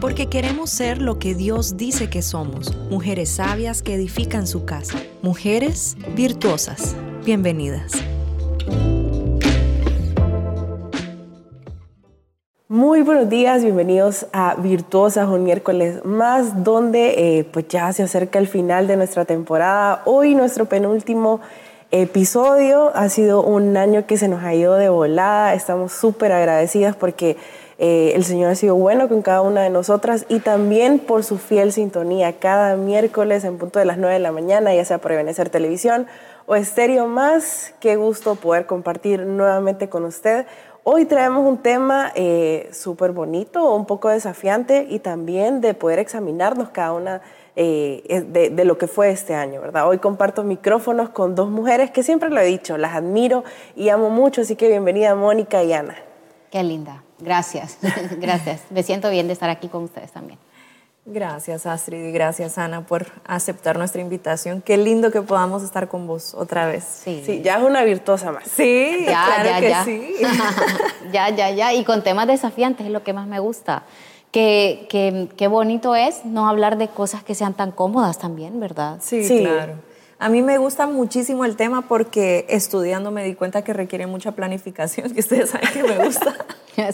porque queremos ser lo que Dios dice que somos, mujeres sabias que edifican su casa, mujeres virtuosas. Bienvenidas. Muy buenos días, bienvenidos a Virtuosas, un miércoles más donde eh, pues ya se acerca el final de nuestra temporada. Hoy nuestro penúltimo episodio. Ha sido un año que se nos ha ido de volada. Estamos súper agradecidas porque eh, el Señor ha sido bueno con cada una de nosotras y también por su fiel sintonía cada miércoles en punto de las 9 de la mañana, ya sea por Ebenezer Televisión o Estéreo Más. Qué gusto poder compartir nuevamente con usted. Hoy traemos un tema eh, súper bonito, un poco desafiante y también de poder examinarnos cada una eh, de, de, lo que fue este año, ¿verdad? Hoy comparto micrófonos con dos mujeres que siempre lo he dicho, las admiro y amo mucho, así que bienvenida Mónica y Ana. Qué linda, gracias, gracias. Me siento bien de estar aquí con ustedes también. Gracias Astrid y gracias Ana por aceptar nuestra invitación. Qué lindo que podamos estar con vos otra vez. Sí, sí ya es una virtuosa más. Sí, ya, claro ya, que ya. sí. ya, ya, ya. Y con temas desafiantes es lo que más me gusta. Qué, qué, qué bonito es no hablar de cosas que sean tan cómodas también, ¿verdad? Sí, Sí. claro. A mí me gusta muchísimo el tema porque estudiando me di cuenta que requiere mucha planificación, que ustedes saben que me gusta.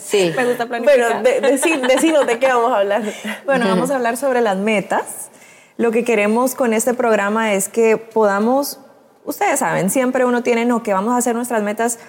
Sí. me gusta planificar. Bueno, de, decir, decinos de qué vamos a hablar. Bueno, vamos a hablar sobre las metas. Lo que queremos con este programa es que podamos, ustedes saben, siempre uno tiene, no, que vamos a hacer nuestras metas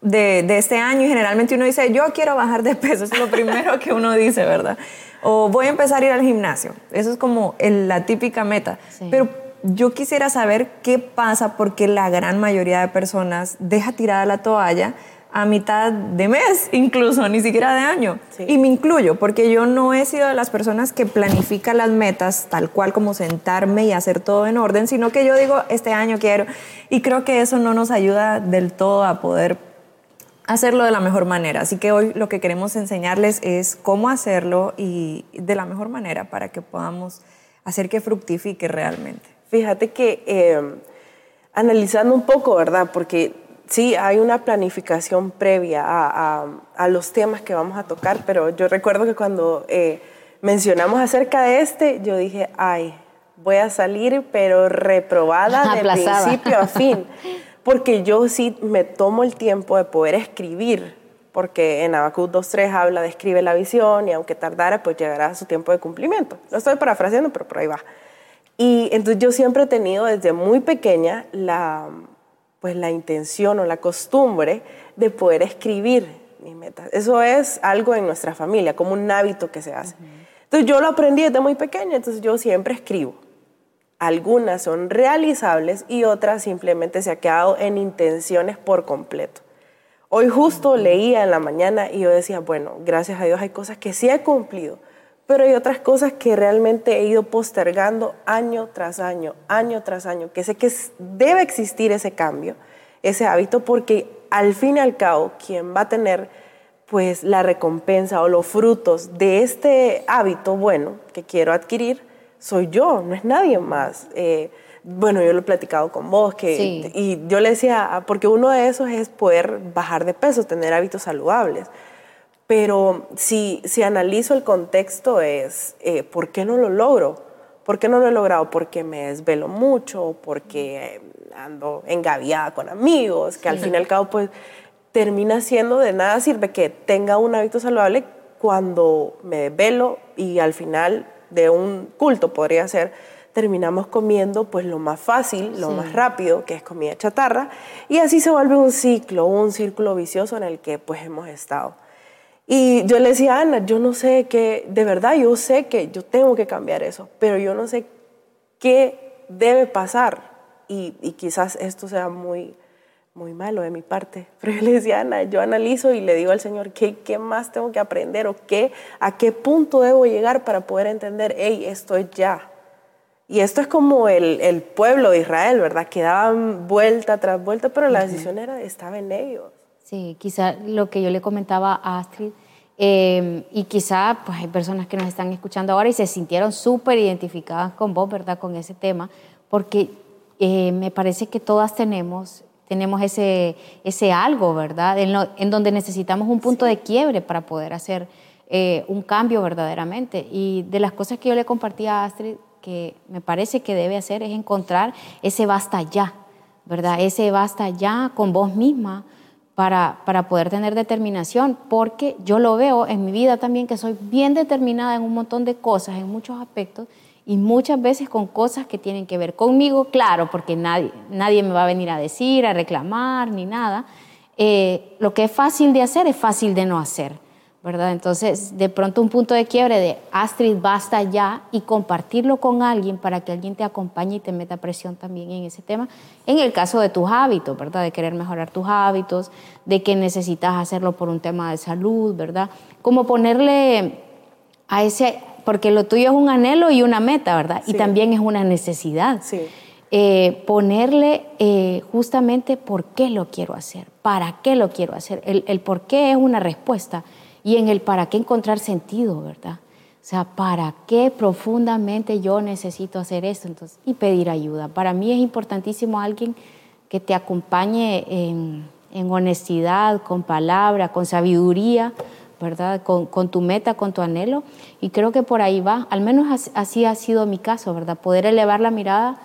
de, de este año y generalmente uno dice, yo quiero bajar de peso, eso es lo primero que uno dice, ¿verdad? O voy a empezar a ir al gimnasio, eso es como el- la típica meta. Sí. Pero yo quisiera saber qué pasa porque la gran mayoría de personas deja tirada la toalla a mitad de mes, incluso, ni siquiera de año. Sí. Y me incluyo, porque yo no he sido de las personas que planifica las metas tal cual como sentarme y hacer todo en orden, sino que yo digo, este año quiero. Y creo que eso no nos ayuda del todo a poder hacerlo de la mejor manera. Así que hoy lo que queremos enseñarles es cómo hacerlo y de la mejor manera para que podamos hacer que fructifique realmente. Fíjate que eh, analizando un poco, ¿verdad? Porque sí, hay una planificación previa a, a- a los temas que vamos a tocar, pero yo recuerdo que cuando eh, mencionamos acerca de este, yo dije, ay, voy a salir, pero reprobada de principio a fin. Porque yo sí me tomo el tiempo de poder escribir, porque en Habacuc 2.3 habla de escribe la visión y aunque tardara, pues llegará a su tiempo de cumplimiento. Lo estoy parafraseando, pero por ahí va. Y entonces yo siempre he tenido desde muy pequeña la, pues la intención o la costumbre de poder escribir mis metas. Eso es algo en nuestra familia, como un hábito que se hace. Entonces yo lo aprendí desde muy pequeña, entonces yo siempre escribo. Algunas son realizables y otras simplemente se ha quedado en intenciones por completo. Hoy justo leía en la mañana y yo decía, bueno, gracias a Dios hay cosas que sí he cumplido, pero hay otras cosas que realmente he ido postergando año tras año, año tras año, que sé que debe existir ese cambio, ese hábito, porque al fin y al cabo, quien va a tener pues la recompensa o los frutos de este hábito bueno que quiero adquirir, soy yo, no es nadie más. Eh, bueno, yo lo he platicado con vos, que, Sí. y yo le decía, ah, porque uno de esos es poder bajar de peso, tener hábitos saludables. Pero si, si analizo el contexto es, eh, ¿por qué no lo logro? ¿Por qué no lo he logrado? Porque me desvelo mucho, porque ando engaviada con amigos, que al fin y al cabo pues termina siendo de nada sirve que tenga un hábito saludable cuando me desvelo y al final de un culto podría ser terminamos comiendo pues lo más fácil, lo Sí. más rápido, que es comida chatarra, y así se vuelve un ciclo, un círculo vicioso en el que pues hemos estado. Y yo le decía a Ana, yo no sé qué, de verdad yo sé que yo tengo que cambiar eso, pero yo no sé qué debe pasar. Y, y quizás esto sea muy, muy malo de mi parte, pero yo le decía a Ana, yo analizo y le digo al Señor, ¿qué, qué más tengo que aprender o qué, a qué punto debo llegar para poder entender, hey, esto es ya. Y esto es como el, el pueblo de Israel, ¿verdad? Que daban vuelta tras vuelta, pero la decisión era, estaba en ellos. Sí, quizá lo que yo le comentaba a Astrid, eh, y quizá pues hay personas que nos están escuchando ahora y se sintieron súper identificadas con vos, ¿verdad? Con ese tema, porque eh, me parece que todas tenemos, tenemos ese, ese algo, ¿verdad? En, lo- en donde necesitamos un punto de quiebre para poder hacer eh, un cambio verdaderamente. Y de las cosas que yo le compartí a Astrid, que me parece que debe hacer es encontrar ese basta ya, ¿verdad? Ese basta ya con vos misma para, para poder tener determinación, porque yo lo veo en mi vida también que soy bien determinada en un montón de cosas, en muchos aspectos, y muchas veces con cosas que tienen que ver conmigo, claro, porque nadie, nadie me va a venir a decir, a reclamar, ni nada. Eh, lo que es fácil de hacer es fácil de no hacer. ¿Verdad? Entonces, de pronto un punto de quiebre de Astrid, basta ya y compartirlo con alguien para que alguien te acompañe y te meta presión también en ese tema. En el caso de tus hábitos, ¿verdad? De querer mejorar tus hábitos, de que necesitas hacerlo por un tema de salud, ¿verdad? Como ponerle a ese, porque lo tuyo es un anhelo y una meta, ¿verdad? Y también es una necesidad. Sí. Eh, ponerle eh, justamente por qué lo quiero hacer, para qué lo quiero hacer. El, el por qué es una respuesta y en el para qué encontrar sentido, ¿verdad? O sea, ¿para qué profundamente yo necesito hacer esto? Entonces, y pedir ayuda. Para mí es importantísimo alguien que te acompañe en, honestidad, con palabra, con sabiduría, ¿verdad? Con, tu meta, con tu anhelo. Y creo que por ahí va, al menos así ha sido mi caso, ¿verdad? Poder elevar la mirada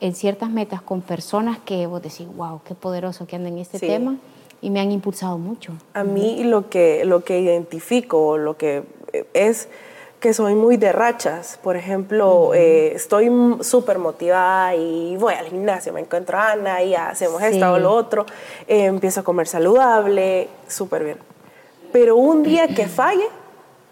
en ciertas metas con personas que vos decís, wow, qué poderoso que andan en este tema y me han impulsado mucho. A mí lo que, lo que identifico, lo que es que soy muy de rachas. Por ejemplo, eh, estoy súper motivada y voy al gimnasio, me encuentro a Ana y hacemos esto o lo otro, eh, empiezo a comer saludable, súper bien. Pero un día que falle,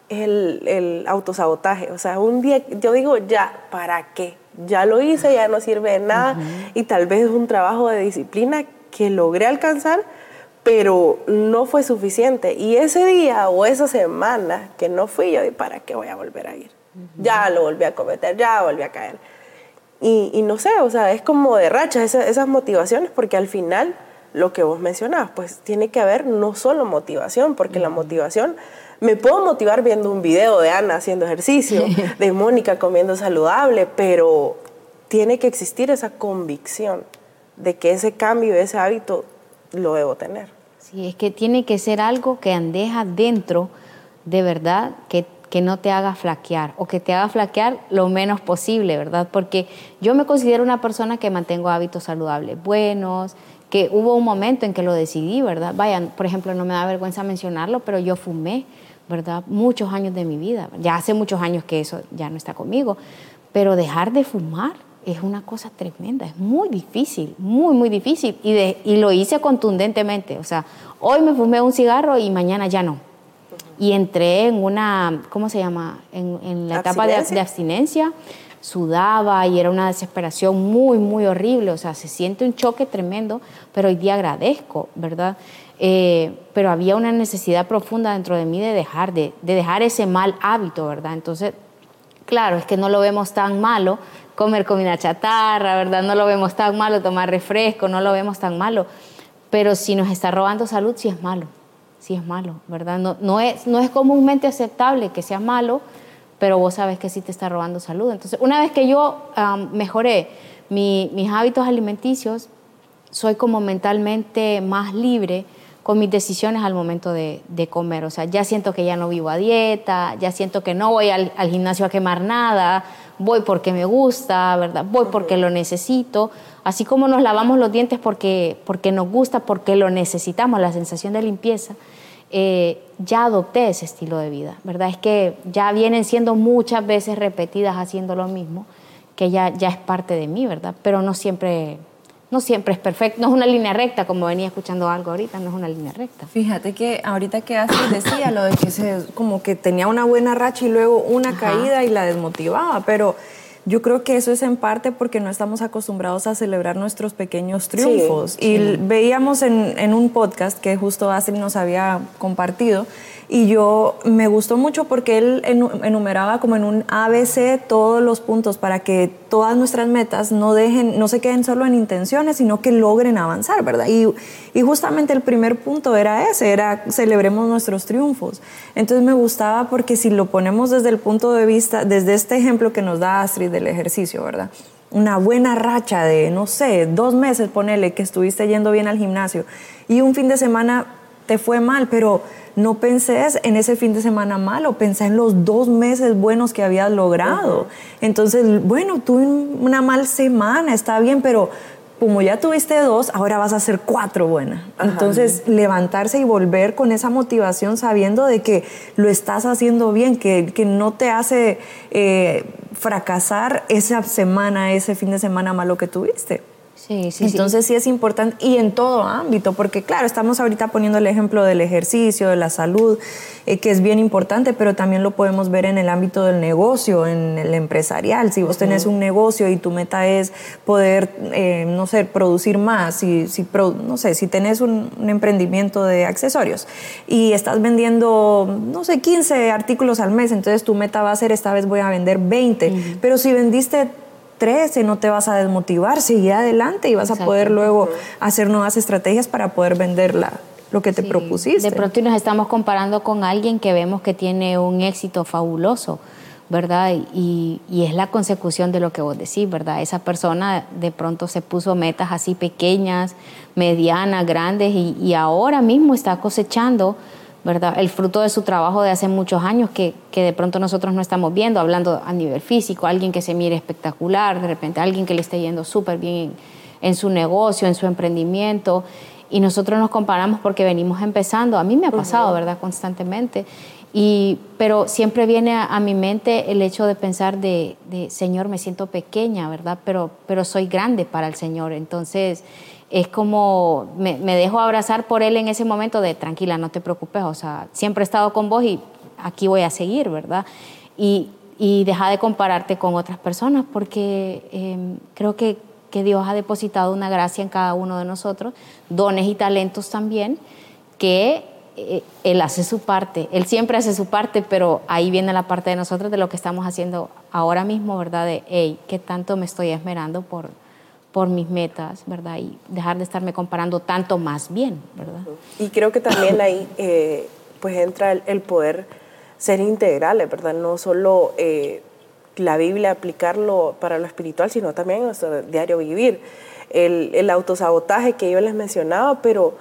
el, el autosabotaje, o sea, un día yo digo, ya, ¿para qué? Ya lo hice, ya no sirve de nada y tal vez es un trabajo de disciplina que logré alcanzar, pero no fue suficiente. Y ese día o esa semana que no fui, yo dije, ¿para qué voy a volver a ir? Ya lo volví a cometer, ya volví a caer. Y, no sé, o sea, es como de racha esas motivaciones, porque al final, lo que vos mencionabas, pues tiene que haber no solo motivación, porque la motivación, me puedo motivar viendo un video de Ana haciendo ejercicio, de Mónica comiendo saludable, pero tiene que existir esa convicción de que ese cambio, ese hábito lo debo tener. Sí, es que tiene que ser algo que andeja dentro de verdad, que, que no te haga flaquear o que te haga flaquear lo menos posible, ¿verdad? Porque yo me considero una persona que mantengo hábitos saludables buenos, que hubo un momento en que lo decidí, ¿verdad? Vayan, por ejemplo, no me da vergüenza mencionarlo, pero yo fumé, ¿verdad? Muchos años de mi vida. Ya hace muchos años que eso ya no está conmigo, pero dejar de fumar es una cosa tremenda, es muy difícil, muy, muy difícil. Y, de, y lo hice contundentemente. O sea, hoy me fumé un cigarro y mañana ya no. Y entré en una, ¿cómo se llama? En, la etapa de, de, abstinencia. Sudaba y era una desesperación muy, muy horrible. O sea, se siente un choque tremendo, pero hoy día agradezco, ¿verdad? Eh, pero había una necesidad profunda dentro de mí de dejar, de, de dejar ese mal hábito, ¿verdad? Entonces, claro, es que no lo vemos tan malo, comer comida chatarra, ¿verdad? No lo vemos tan malo, tomar refresco, no lo vemos tan malo. Pero si nos está robando salud, sí es malo, sí es malo, ¿verdad? No, no, es, no es comúnmente aceptable que sea malo, pero vos sabes que sí te está robando salud. Entonces, una vez que yo mejoré mis hábitos alimenticios, soy como mentalmente más libre con mis decisiones al momento de, comer. O sea, ya siento que ya no vivo a dieta, ya siento que no voy al, al gimnasio a quemar nada, voy porque me gusta, ¿verdad? Voy porque lo necesito. Así como nos lavamos los dientes porque, porque nos gusta, porque lo necesitamos, la sensación de limpieza, eh, ya adopté ese estilo de vida, ¿verdad? Es que ya vienen siendo muchas veces repetidas haciendo lo mismo, que ya, ya es parte de mí, ¿verdad? Pero no siempre no siempre es perfecto, no es una línea recta, como venía escuchando algo ahorita, no es una línea recta. Fíjate que ahorita que Astrid decía lo de que se, como que tenía una buena racha y luego una caída y la desmotivaba, pero yo creo que eso es en parte porque no estamos acostumbrados a celebrar nuestros pequeños triunfos. y veíamos en, en, un podcast que justo Astrid nos había compartido, y yo me gustó mucho porque él enumeraba como en un ABC todos los puntos para que todas nuestras metas no dejen, no se queden solo en intenciones, sino que logren avanzar, ¿verdad? Y, y justamente el primer punto era ese, era celebremos nuestros triunfos. Entonces me gustaba porque si lo ponemos desde el punto de vista, desde este ejemplo que nos da Astrid del ejercicio, ¿verdad? Una buena racha de, no sé, dos meses, ponele que estuviste yendo bien al gimnasio y un fin de semana te fue mal, pero no pensés en ese fin de semana malo, pensé en los dos meses buenos que habías logrado. Entonces, bueno, tuve una mal semana, está bien, pero como ya tuviste dos, ahora vas a hacer cuatro buenas. Entonces, levantarse y volver con esa motivación sabiendo de que lo estás haciendo bien, que, no te hace eh, fracasar esa semana, ese fin de semana malo que tuviste. Sí, sí, Entonces sí. es importante y en todo ámbito, porque claro, estamos ahorita poniendo el ejemplo del ejercicio, de la salud, eh, que es bien importante, pero también lo podemos ver en el ámbito del negocio, en el empresarial. Si vos tenés un negocio y tu meta es poder, eh, no sé, producir más, si, si no sé, si tenés un, emprendimiento de accesorios y estás vendiendo, no sé, 15 artículos al mes, entonces tu meta va a ser esta vez voy a vender 20, pero si vendiste 13, no te vas a desmotivar, sigue adelante y vas a poder luego hacer nuevas estrategias para poder vender lo que te propusiste. De pronto nos estamos comparando con alguien que vemos que tiene un éxito fabuloso, ¿verdad? Y, es la consecución de lo que vos decís, ¿verdad? Esa persona de pronto se puso metas así pequeñas, medianas, grandes y, y ahora mismo está cosechando ¿verdad? El fruto de su trabajo de hace muchos años que, que, de pronto nosotros no estamos viendo, hablando a nivel físico, alguien que se mire espectacular, de repente alguien que le esté yendo súper bien en, su negocio, en su emprendimiento, y nosotros nos comparamos porque venimos empezando. A mí me ha pasado, ¿verdad? Constantemente. Y, pero siempre viene a, mi mente el hecho de pensar de, de, Señor, me siento pequeña, ¿verdad? Pero, pero soy grande para el Señor. Entonces, es como me, dejo abrazar por él en ese momento de tranquila, no te preocupes, o sea, siempre he estado con vos y aquí voy a seguir, ¿verdad? Y, deja de compararte con otras personas porque em, creo que, que, Dios ha depositado una gracia en cada uno de nosotros, dones y talentos también, que eh, Él hace su parte, Él siempre hace su parte, pero ahí viene la parte de nosotros de lo que estamos haciendo ahora mismo, ¿verdad? De, hey, ¿qué tanto me estoy esmerando por por mis metas, ¿verdad? Y dejar de estarme comparando tanto más bien, ¿verdad? Y creo que también ahí eh, pues entra el, poder ser integrales, ¿verdad? No solo eh, la Biblia aplicarlo para lo espiritual, sino también nuestro diario vivir. El, el autosabotaje que yo les mencionaba, pero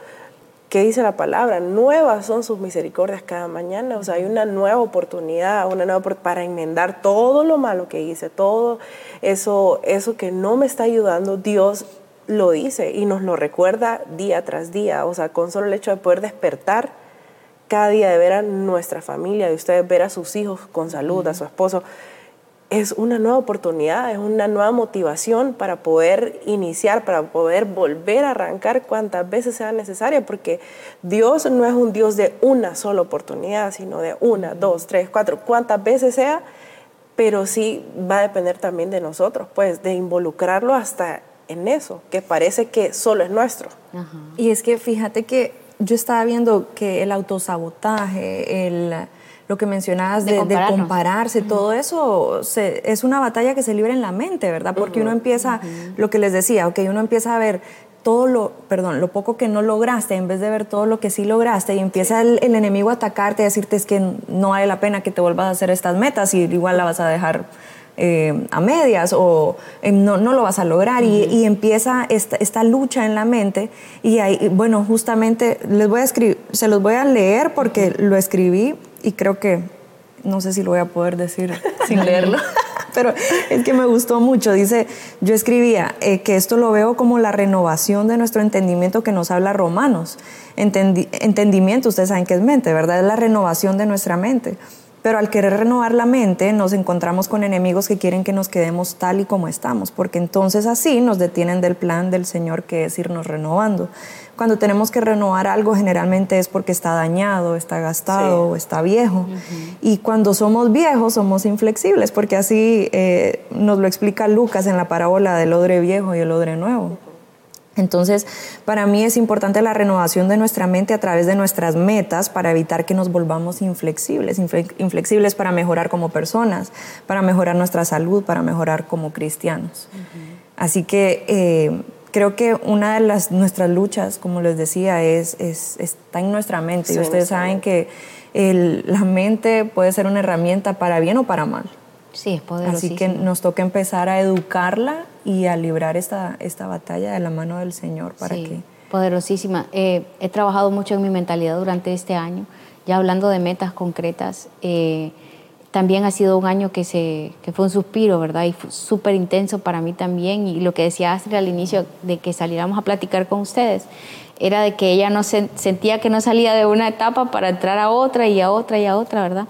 ¿Qué dice la palabra? Nuevas son sus misericordias cada mañana. O sea, hay una nueva oportunidad, una nueva para enmendar todo lo malo que hice, todo eso, eso que no me está ayudando. Dios lo dice y nos lo recuerda día tras día. O sea, con solo el hecho de poder despertar cada día, de ver a nuestra familia, de ustedes ver a sus hijos con salud, a su esposo es una nueva oportunidad, es una nueva motivación para poder iniciar, para poder volver a arrancar cuantas veces sea necesaria, porque Dios no es un Dios de una sola oportunidad, sino de una, dos, tres, cuatro, cuantas veces sea, pero sí va a depender también de nosotros, pues de involucrarlo hasta en eso, que parece que solo es nuestro. Y es que fíjate que yo estaba viendo que el autosabotaje, el lo que mencionabas de, compararse, todo eso es una batalla que se libra en la mente, ¿verdad? Porque uno empieza, lo que les decía, ok, uno empieza a ver todo lo, perdón, lo poco que no lograste en vez de ver todo lo que sí lograste y empieza el, enemigo a atacarte, a decirte es que no vale la pena que te vuelvas a hacer estas metas y igual la vas a dejar eh, a medias o eh, no, no, lo vas a lograr y, empieza esta, esta, lucha en la mente y ahí, bueno, justamente les voy a escribir, se los voy a leer porque lo escribí y creo que no sé si lo voy a poder decir sin leerlo, pero es que me gustó mucho. Dice, yo escribía eh, que esto lo veo como la renovación de nuestro entendimiento que nos habla Romanos. entendimiento, ustedes saben que es mente, ¿verdad? Es la renovación de nuestra mente. Pero al querer renovar la mente, nos encontramos con enemigos que quieren que nos quedemos tal y como estamos, porque entonces así nos detienen del plan del Señor que es irnos renovando. Cuando tenemos que renovar algo, generalmente es porque está dañado, está gastado o está viejo. Y cuando somos viejos, somos inflexibles, porque así eh, nos lo explica Lucas en la parábola del odre viejo y el odre nuevo. Entonces, para mí es importante la renovación de nuestra mente a través de nuestras metas para evitar que nos volvamos inflexibles, inflexibles para mejorar como personas, para mejorar nuestra salud, para mejorar como cristianos. Así que eh, creo que una de las, nuestras luchas, como les decía, es, está en nuestra mente. y ustedes saben que la mente puede ser una herramienta para bien o para mal. Sí, es poderoso. Así que nos toca empezar a educarla y a librar esta, esta batalla de la mano del Señor para que Poderosísima. Eh, he trabajado mucho en mi mentalidad durante este año, ya hablando de metas concretas. Eh, también ha sido un año que, se, que fue un suspiro, ¿verdad? Y fue súper intenso para mí también. Y lo que decía Astrid al inicio de que saliéramos a platicar con ustedes, era de que ella no se, sentía que no salía de una etapa para entrar a otra y a otra y a otra, ¿verdad?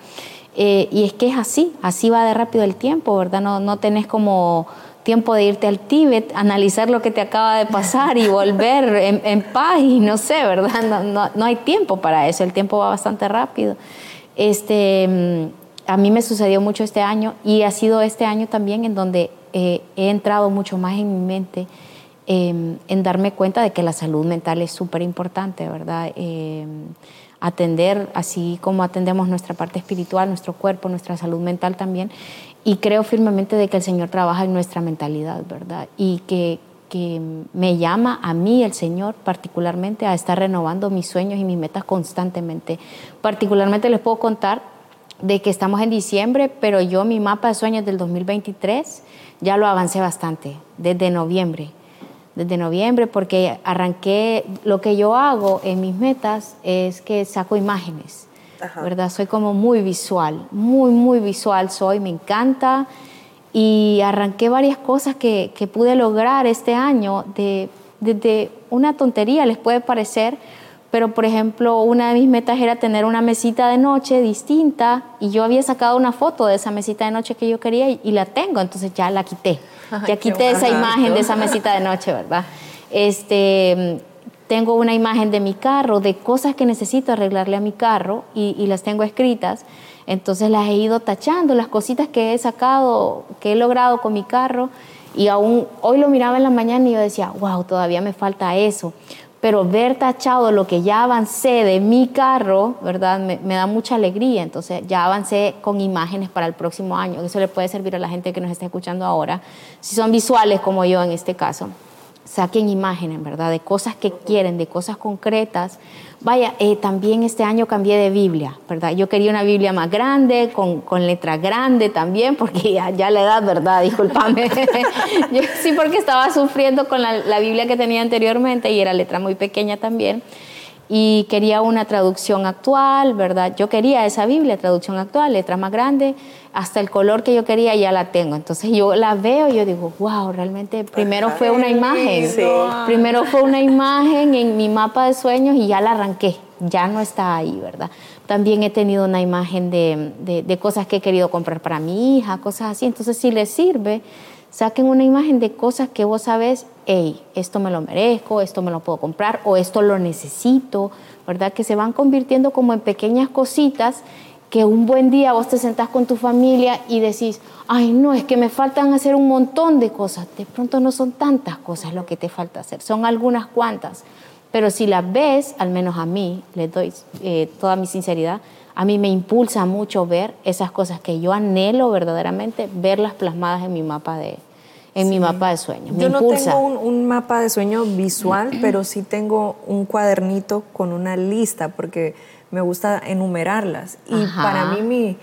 Eh, y es que es así, así va de rápido el tiempo, ¿verdad? No, no tenés como tiempo de irte al Tíbet, analizar lo que te acaba de pasar y volver en, paz y no sé, ¿verdad? No, no, no, hay tiempo para eso, el tiempo va bastante rápido. Este, mm, a mí me sucedió mucho este año y ha sido este año también en donde eh, he entrado mucho más en mi mente em, en darme cuenta de que la salud mental es súper importante, ¿verdad? Em, atender, así como atendemos nuestra parte espiritual, nuestro cuerpo, nuestra salud mental también, y creo firmemente de que el Señor trabaja en nuestra mentalidad, ¿verdad? Y que, que me llama a mí el Señor particularmente a estar renovando mis sueños y mis metas constantemente. Particularmente les puedo contar de que estamos en diciembre, pero yo mi mapa de sueños del 2023 ya lo avancé bastante, desde noviembre. Desde noviembre, porque arranqué, lo que yo hago en mis metas es que saco imágenes ¿verdad? Soy como muy visual, muy, muy visual soy, me encanta. Y arranqué varias cosas que, que pude lograr este año de, desde una tontería, les puede parecer, pero por ejemplo, una de mis metas era tener una mesita de noche distinta y yo había sacado una foto de esa mesita de noche que yo quería y, la tengo, entonces ya la quité. Ya quité esa imagen de esa mesita de noche, ¿verdad? Este, tengo una imagen de mi carro, de cosas que necesito arreglarle a mi carro y, las tengo escritas. Entonces las he ido tachando, las cositas que he sacado, que he logrado con mi carro. Y aún hoy lo miraba en la mañana y yo decía, wow, todavía me falta eso. Pero ver tachado lo que ya avancé de mi carro, ¿verdad? Me, me, da mucha alegría. Entonces ya avancé con imágenes para el próximo año. Eso le puede servir a la gente que nos está escuchando ahora, si son visuales como yo en este caso saquen imágenes, ¿verdad? De cosas que quieren, de cosas concretas. Vaya, eh, también este año cambié de Biblia, ¿verdad? Yo quería una Biblia más grande, con, con letra grande también, porque ya, la edad, ¿verdad? Disculpame. sí, porque estaba sufriendo con la, la Biblia que tenía anteriormente y era letra muy pequeña también y quería una traducción actual, ¿verdad? Yo quería esa Biblia, traducción actual, letra más grande, hasta el color que yo quería ya la tengo. Entonces yo la veo y yo digo, wow, realmente primero fue una imagen, primero fue una imagen en mi mapa de sueños y ya la arranqué, ya no está ahí, ¿verdad? También he tenido una imagen de, de, de cosas que he querido comprar para mi hija, cosas así. Entonces si le sirve, saquen una imagen de cosas que vos sabes, hey, esto me lo merezco, esto me lo puedo comprar o esto lo necesito, ¿verdad? Que se van convirtiendo como en pequeñas cositas que un buen día vos te sentás con tu familia y decís, ay, no, es que me faltan hacer un montón de cosas. De pronto no son tantas cosas lo que te falta hacer, son algunas cuantas. Pero si las ves, al menos a mí, le doy eh, toda mi sinceridad, a mí me impulsa mucho ver esas cosas que yo anhelo verdaderamente, verlas plasmadas en mi mapa de, en mi mapa de sueños. Yo no tengo un, mapa de sueño visual, pero sí tengo un cuadernito con una lista porque me gusta enumerarlas. Y para mí mi...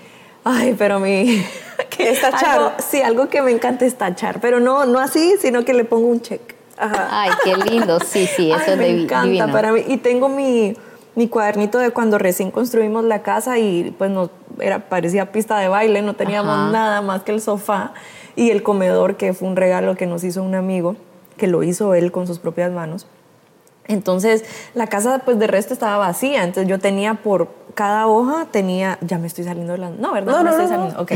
Ay, pero mi... ¿Es tachar? sí, algo que me encanta es tachar, pero no, no así, sino que le pongo un check. Ay, qué lindo, sí, sí, eso es me encanta para mí. Y tengo mi, mi cuadernito de cuando recién construimos la casa y pues nos era, parecía pista de baile, no teníamos nada más que el sofá y el comedor, que fue un regalo que nos hizo un amigo, que lo hizo él con sus propias manos. Entonces, la casa, pues de resto estaba vacía. Entonces, yo tenía por cada hoja, tenía. Ya me estoy saliendo de la. No, ¿verdad? No, no, estoy saliendo. Ok.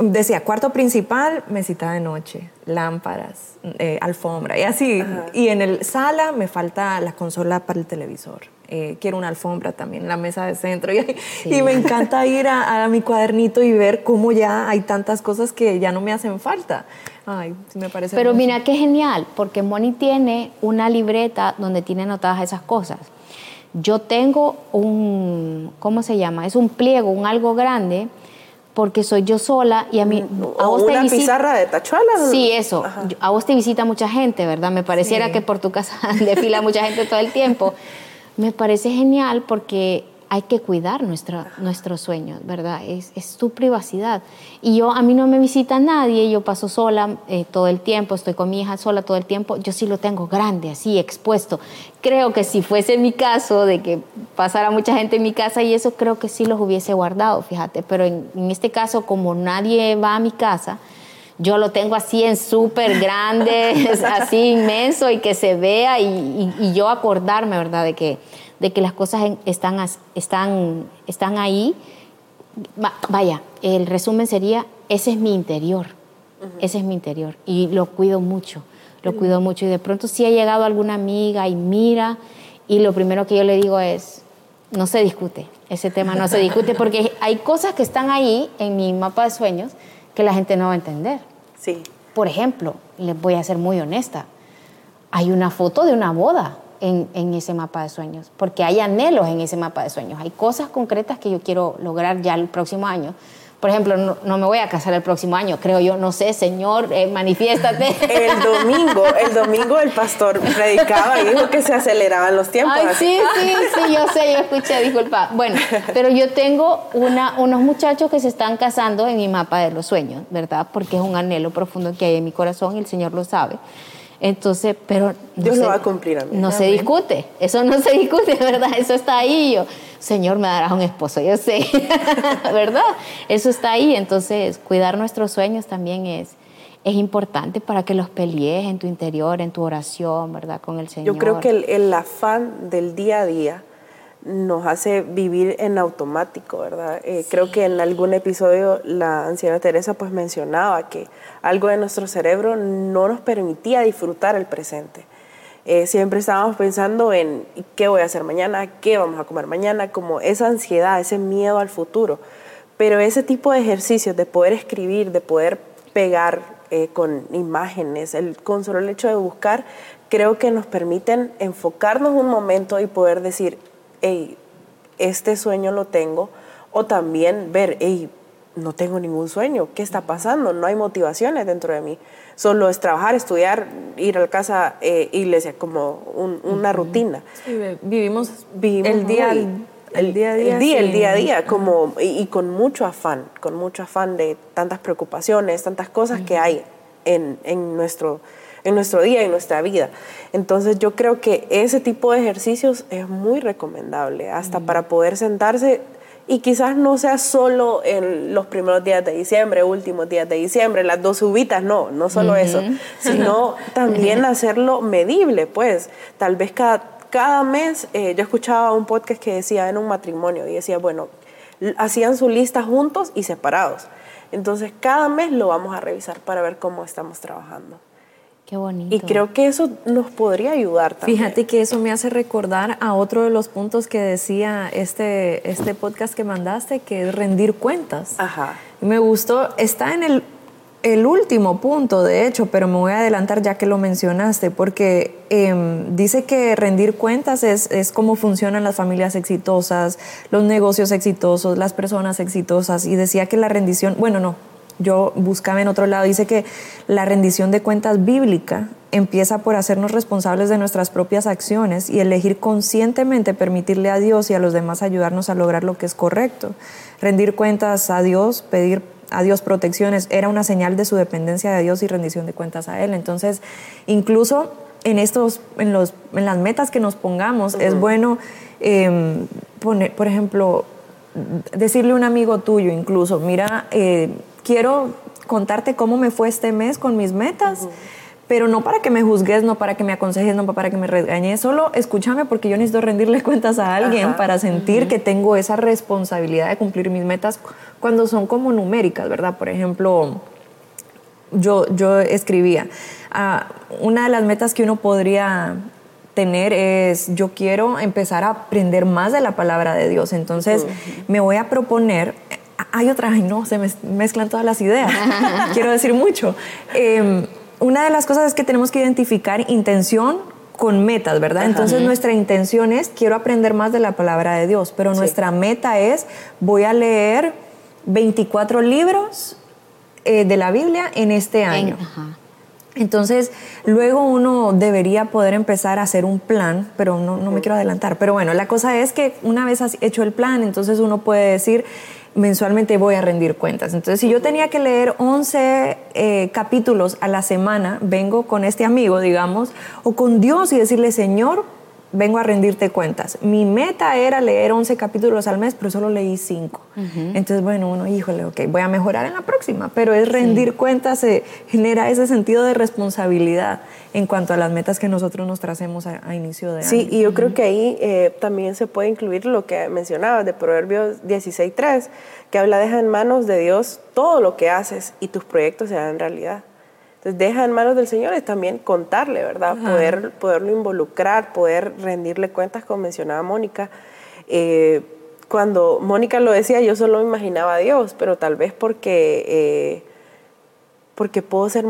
decía cuarto principal, mesita de noche, lámparas, eh, alfombra y así. Y en el sala me falta la consola para el televisor. Eh, quiero una alfombra también, la mesa de centro. Y, me encanta ir a, mi cuadernito y ver cómo ya hay tantas cosas que ya no me hacen falta. Ay, me parece. Pero mira qué genial, porque Moni tiene una libreta donde tiene anotadas esas cosas. Yo tengo un, ¿cómo se llama? Es un pliego, un algo grande, porque soy yo sola y a mí... A vos una pizarra de tachuelas. Sí, eso. A vos te visita mucha gente, ¿verdad? Me pareciera que por tu casa desfila mucha gente todo el tiempo me parece genial porque hay que cuidar nuestro, nuestros sueños, ¿verdad? Es, es, tu privacidad. Y yo, a mí no me visita nadie, yo paso sola eh, todo el tiempo, estoy con mi hija sola todo el tiempo, yo sí lo tengo grande, así, expuesto. Creo que si fuese mi caso, de que pasara mucha gente en mi casa y eso, creo que sí los hubiese guardado, fíjate. Pero en este caso, como nadie va a mi casa, yo lo tengo así en súper grande, así inmenso y que se vea y, y, y yo acordarme, ¿verdad? De que de que las cosas están, están, están ahí. Vaya, el resumen sería, ese es mi interior, ese es mi interior y lo cuido mucho, lo cuido mucho y de pronto si ha llegado alguna amiga y mira y lo primero que yo le digo es, no se discute, ese tema no se discute porque hay cosas que están ahí en mi mapa de sueños que la gente no va a entender. Sí. Por ejemplo, les voy a ser muy honesta, hay una foto de una boda en, ese mapa de sueños, porque hay anhelos en ese mapa de sueños, hay cosas concretas que yo quiero lograr ya el próximo año. Por ejemplo, no, me voy a casar el próximo año, creo yo, no sé, Señor, eh, manifiéstate. El domingo, el domingo el pastor predicaba y dijo que se aceleraban los tiempos. Ay, sí, sí, sí, yo sé, yo escuché, disculpa. Bueno, pero yo tengo una, unos muchachos que se están casando en mi mapa de los sueños, ¿verdad? Porque es un anhelo profundo que hay en mi corazón y el Señor lo sabe. Entonces, pero... No Dios lo va a cumplir a mí. No se discute, eso no se discute, ¿verdad? Eso está ahí. Yo, Señor, me darás un esposo, yo sé, ¿verdad? Eso está ahí. Entonces, cuidar nuestros sueños también es, es importante para que los pelees en tu interior, en tu oración, ¿verdad? Con el Señor. Yo creo que el, el afán del día a día nos hace vivir en automático, ¿verdad? Eh, creo que en algún episodio la anciana Teresa pues mencionaba que algo de nuestro cerebro no nos permitía disfrutar el presente. Eh, siempre estábamos pensando en qué voy a hacer mañana, qué vamos a comer mañana, como esa ansiedad, ese miedo al futuro. Pero ese tipo de ejercicios de poder escribir, de poder pegar eh, con imágenes, el, con solo el hecho de buscar, creo que nos permiten enfocarnos un momento y poder decir, hey, este sueño lo tengo, o también ver, hey, no tengo ningún sueño, ¿qué está pasando? No hay motivaciones dentro de mí. Solo es trabajar, estudiar, ir a la casa, eh, iglesia, como una rutina. vivimos, el día, el, día a día. El día, el día a día, como, y, con mucho afán, con mucho afán de tantas preocupaciones, tantas cosas que hay en, en nuestro en nuestro día, en nuestra vida. Entonces yo creo que ese tipo de ejercicios es muy recomendable, hasta para poder sentarse y quizás no sea solo en los primeros días de diciembre, últimos días de diciembre, las dos ubitas, no, no solo eso, sino también hacerlo medible, pues tal vez cada, cada mes, eh, yo escuchaba un podcast que decía en un matrimonio y decía, bueno, hacían su lista juntos y separados. Entonces cada mes lo vamos a revisar para ver cómo estamos trabajando. Qué bonito. Y creo que eso nos podría ayudar también. Fíjate que eso me hace recordar a otro de los puntos que decía este, este podcast que mandaste, que es rendir cuentas. Ajá. Me gustó, está en el, el último punto, de hecho, pero me voy a adelantar ya que lo mencionaste, porque em, dice que rendir cuentas es, es cómo funcionan las familias exitosas, los negocios exitosos, las personas exitosas, y decía que la rendición, bueno, no, yo buscaba en otro lado, dice que la rendición de cuentas bíblica empieza por hacernos responsables de nuestras propias acciones y elegir conscientemente permitirle a Dios y a los demás ayudarnos a lograr lo que es correcto. Rendir cuentas a Dios, pedir a Dios protecciones, era una señal de su dependencia de Dios y rendición de cuentas a Él. Entonces, incluso en, estos, en, los, en las metas que nos pongamos, es bueno em, poner, por ejemplo, decirle a un amigo tuyo incluso, mira, eh, quiero contarte cómo me fue este mes con mis metas. Pero no para que me juzgues, no para que me aconsejes, no para que me regañes, solo escúchame porque yo necesito rendirle cuentas a alguien para sentir que tengo esa responsabilidad de cumplir mis metas cuando son como numéricas, ¿verdad? Por ejemplo, yo, yo escribía, ah, una de las metas que uno podría tener es, yo quiero empezar a aprender más de la palabra de Dios, entonces me voy a proponer hay otra, ay no, se mezclan todas las ideas, quiero decir mucho. Em, una de las cosas es que tenemos que identificar intención con metas, ¿verdad? Entonces nuestra intención es, quiero aprender más de la palabra de Dios, pero nuestra meta es, voy a leer 24 libros eh, de la Biblia en este año. Entonces, luego uno debería poder empezar a hacer un plan, pero no, no me quiero adelantar. Pero bueno, la cosa es que una vez hecho el plan, entonces uno puede decir, mensualmente voy a rendir cuentas. Entonces, si yo tenía que leer 11 eh, capítulos a la semana, vengo con este amigo, digamos, o con Dios y decirle, Señor, vengo a rendirte cuentas. Mi meta era leer 11 capítulos al mes, pero solo leí 5. Entonces, bueno, uno, híjole, ok, voy a mejorar en la próxima, pero es rendir cuentas, se genera ese sentido de responsabilidad en cuanto a las metas que nosotros nos tracemos a, inicio de año. Sí, y yo creo que ahí eh, también se puede incluir lo que mencionabas de Proverbios 16.3, que habla, deja en manos de Dios todo lo que haces y tus proyectos se harán realidad. Entonces, deja en manos del Señor es también contarle, ¿verdad? Poder, poderlo involucrar, poder rendirle cuentas, como mencionaba Mónica. Eh, cuando Mónica lo decía, yo solo imaginaba a Dios, pero tal vez porque, eh, porque puedo ser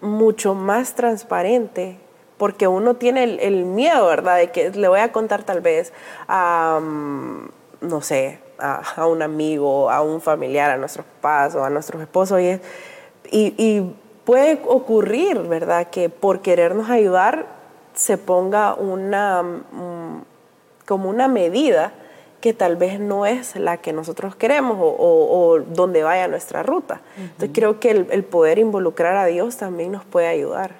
mucho más transparente, porque uno tiene el, miedo, ¿verdad? De que le voy a contar tal vez a, mm, no sé, a, un amigo, a un familiar, a nuestros papás o a nuestros esposos, y, y puede ocurrir, ¿verdad? Que por querernos ayudar se ponga una, mm, como una medida que tal vez no es la que nosotros queremos o, donde vaya nuestra ruta. Entonces creo que el, el, poder involucrar a Dios también nos puede ayudar.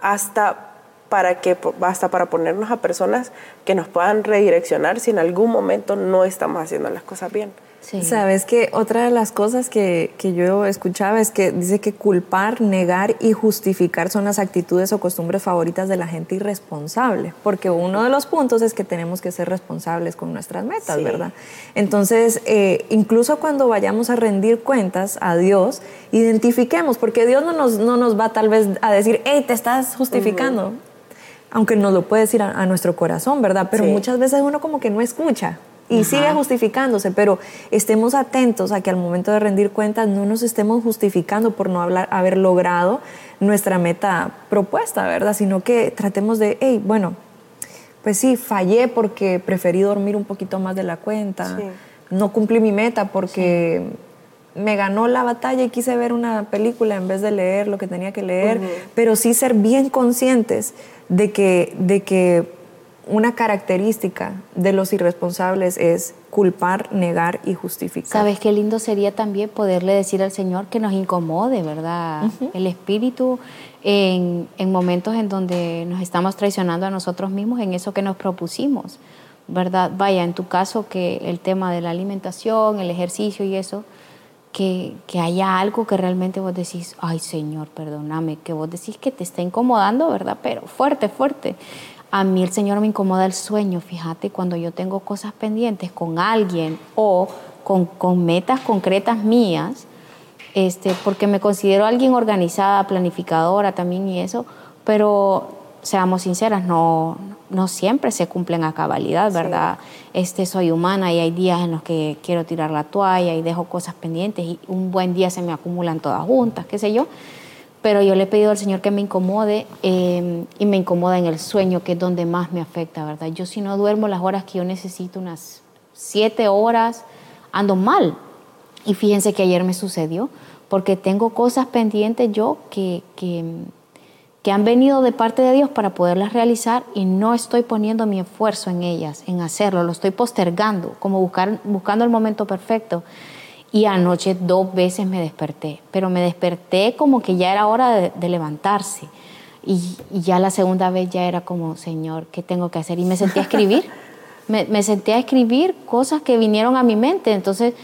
Hasta para que hasta para ponernos a personas que nos puedan redireccionar si en algún momento no estamos haciendo las cosas bien. Sabes que otra de las cosas que, que, yo escuchaba es que dice que culpar, negar y justificar son las actitudes o costumbres favoritas de la gente irresponsable, porque uno de los puntos es que tenemos que ser responsables con nuestras metas, ¿verdad? Entonces, eh, incluso cuando vayamos a rendir cuentas a Dios, identifiquemos, porque Dios no nos, no nos va tal vez a decir, hey, te estás justificando. Aunque nos lo puede decir a, nuestro corazón, ¿verdad? Pero muchas veces uno como que no escucha y sigue justificándose, pero estemos atentos a que al momento de rendir cuentas no nos estemos justificando por no hablar, haber logrado nuestra meta propuesta, ¿verdad? Sino que tratemos de, hey, bueno, pues sí, fallé porque preferí dormir un poquito más de la cuenta, no cumplí mi meta porque me ganó la batalla y quise ver una película en vez de leer lo que tenía que leer, pero sí ser bien conscientes de que, de que una característica de los irresponsables es culpar, negar y justificar. ¿Sabes qué lindo sería también poderle decir al Señor que nos incomode, verdad? El espíritu en, momentos en donde nos estamos traicionando a nosotros mismos en eso que nos propusimos, ¿verdad? Vaya, en tu caso que el tema de la alimentación, el ejercicio y eso, que, que, haya algo que realmente vos decís, ay Señor, perdóname, que vos decís que te está incomodando, ¿verdad? Pero fuerte, fuerte. A mí el Señor me incomoda el sueño, fíjate, cuando yo tengo cosas pendientes con alguien o con, metas concretas mías, este, porque me considero alguien organizada, planificadora también y eso, pero seamos sinceras, no, no siempre se cumplen a cabalidad, ¿verdad? Este, soy humana y hay días en los que quiero tirar la toalla y dejo cosas pendientes y un buen día se me acumulan todas juntas, qué sé yo pero yo le he pedido al Señor que me incomode em, y me incomoda en el sueño, que es donde más me afecta, ¿verdad? Yo si no duermo las horas que yo necesito, unas siete horas, ando mal. Y fíjense que ayer me sucedió, porque tengo cosas pendientes yo que, que, que han venido de parte de Dios para poderlas realizar y no estoy poniendo mi esfuerzo en ellas, en hacerlo, lo estoy postergando, como buscar, buscando el momento perfecto. Y anoche dos veces me desperté, pero me desperté como que ya era hora de, levantarse. Y, ya la segunda vez ya era como, Señor, ¿qué tengo que hacer? Y me senté a escribir. me, me senté a escribir cosas que vinieron a mi mente. Entonces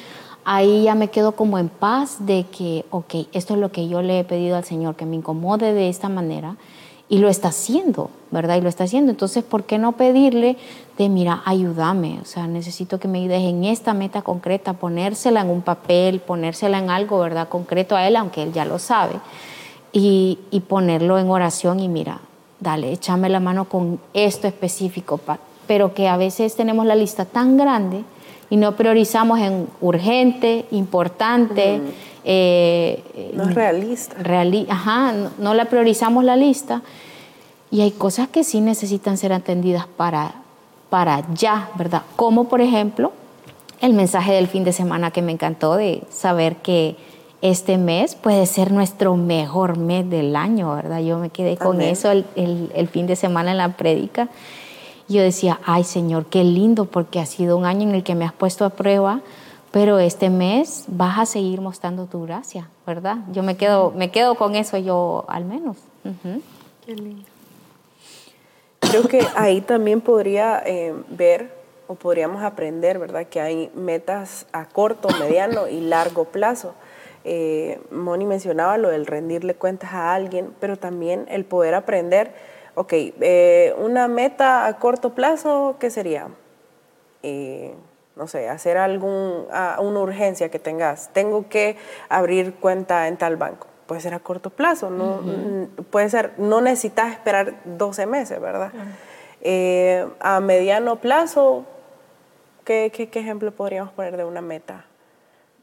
ahí ya me quedo como en paz de que, ok, esto es lo que yo le he pedido al Señor, que me incomode de esta manera y lo está haciendo, ¿verdad? Y lo está haciendo. Entonces, ¿por qué no pedirle de, mira, ayúdame? O sea, necesito que me ayudes en esta meta concreta, ponérsela en un papel, ponérsela en algo, ¿verdad? Concreto a él, aunque él ya lo sabe, y, y ponerlo en oración y mira, dale, échame la mano con esto específico, pero que a veces tenemos la lista tan grande y no priorizamos en urgente, importante. Eh, no es realista. ajá, no, la priorizamos la lista. Y hay cosas que sí necesitan ser atendidas para, para ya, ¿verdad? Como por ejemplo el mensaje del fin de semana que me encantó de saber que este mes puede ser nuestro mejor mes del año, ¿verdad? Yo me quedé con eso el, el, fin de semana en la prédica. Yo decía, ay Señor, qué lindo, porque ha sido un año en el que me has puesto a prueba, pero este mes vas a seguir mostrando tu gracia, ¿verdad? Yo me quedo, me quedo con eso yo al menos. Qué lindo. Creo que ahí también podría eh, ver o podríamos aprender, ¿verdad? Que hay metas a corto, mediano y largo plazo. Eh, Moni mencionaba lo del rendirle cuentas a alguien, pero también el poder aprender, ok, eh, una meta a corto plazo, ¿qué sería? Eh, no sé, hacer algún, una urgencia que tengas. Tengo que abrir cuenta en tal banco. Puede ser a corto plazo, no, puede ser, no necesitas esperar 12 meses, ¿verdad? a mediano plazo, ¿qué, ¿qué, qué, ejemplo podríamos poner de una meta?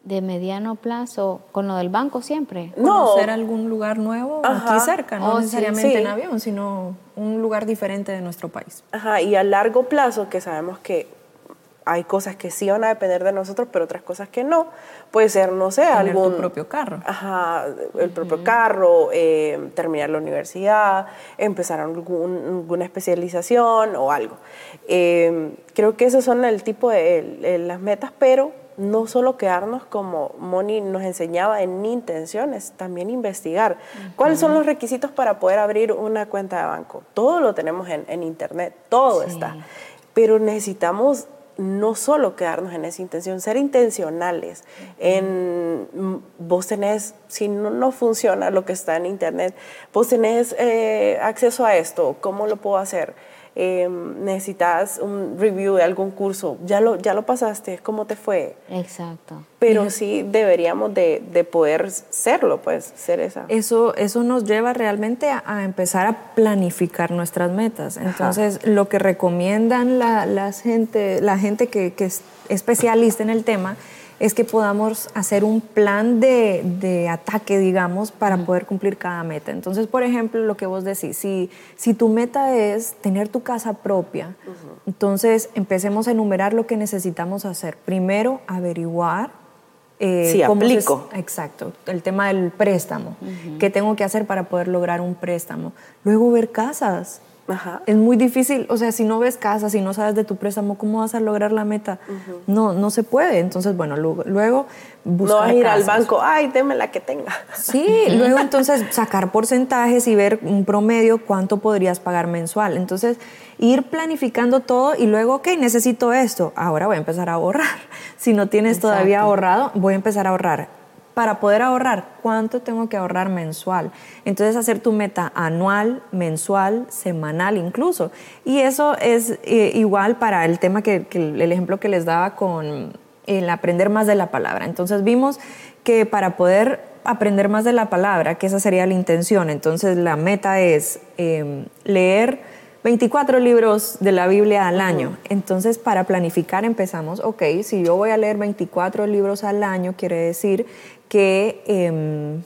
de mediano plazo con lo del banco siempre? No. Conocer algún lugar nuevo aquí cerca, no oh, necesariamente en avión, sino un lugar diferente de nuestro país. Ajá, y a largo plazo, que sabemos que hay cosas que sí van a depender de nosotros, pero otras cosas que no. Puede ser, no sé, Tener algún... tu propio carro. Ajá, el propio carro, eh, terminar la universidad, empezar alguna especialización o algo. Eh, creo que esos son el tipo de las metas, pero no solo quedarnos como Moni nos enseñaba en intenciones, también investigar. ¿Cuáles son los requisitos para poder abrir una cuenta de banco? Todo lo tenemos en, internet, todo está. Pero necesitamos no solo quedarnos en esa intención, ser intencionales. En, mm, vos tenés, si no, funciona lo que está en internet, vos tenés eh, acceso a esto, ¿cómo lo puedo hacer? Em, necesitas un review de algún curso, ya lo, ya lo pasaste, ¿cómo te fue? Exacto. Pero sí deberíamos de, de poder serlo, pues, ser esa. Eso, eso nos lleva realmente a, empezar a planificar nuestras metas. Entonces, lo que recomiendan la, la gente, la gente que, que es especialista en el tema, es que podamos hacer un plan de, ataque, digamos, para poder cumplir cada meta. Entonces, por ejemplo, lo que vos decís, si, si tu meta es tener tu casa propia, entonces empecemos a enumerar lo que necesitamos hacer. Primero, averiguar. Eh, sí, aplico. exacto, el tema del préstamo. ¿Qué tengo que hacer para poder lograr un préstamo? Luego, ver casas. Es muy difícil, o sea, si no ves casa, si no sabes de tu préstamo, ¿cómo vas a lograr la meta? No, no se puede. Entonces, bueno, luego, luego buscar No ir al banco, ay, déme la que tenga. Sí, luego entonces sacar porcentajes y ver un promedio cuánto podrías pagar mensual. Entonces, ir planificando todo y luego, ok, necesito esto, ahora voy a empezar a ahorrar. Si no tienes todavía ahorrado, voy a empezar a ahorrar para poder ahorrar, ¿cuánto tengo que ahorrar mensual? Entonces hacer tu meta anual, mensual, semanal incluso. Y eso es eh, igual para el tema que, el ejemplo que les daba con el aprender más de la palabra. Entonces vimos que para poder aprender más de la palabra, que esa sería la intención, entonces la meta es em, leer 24 libros de la Biblia al año. Entonces, para planificar empezamos, ok, si yo voy a leer 24 libros al año, quiere decir que em,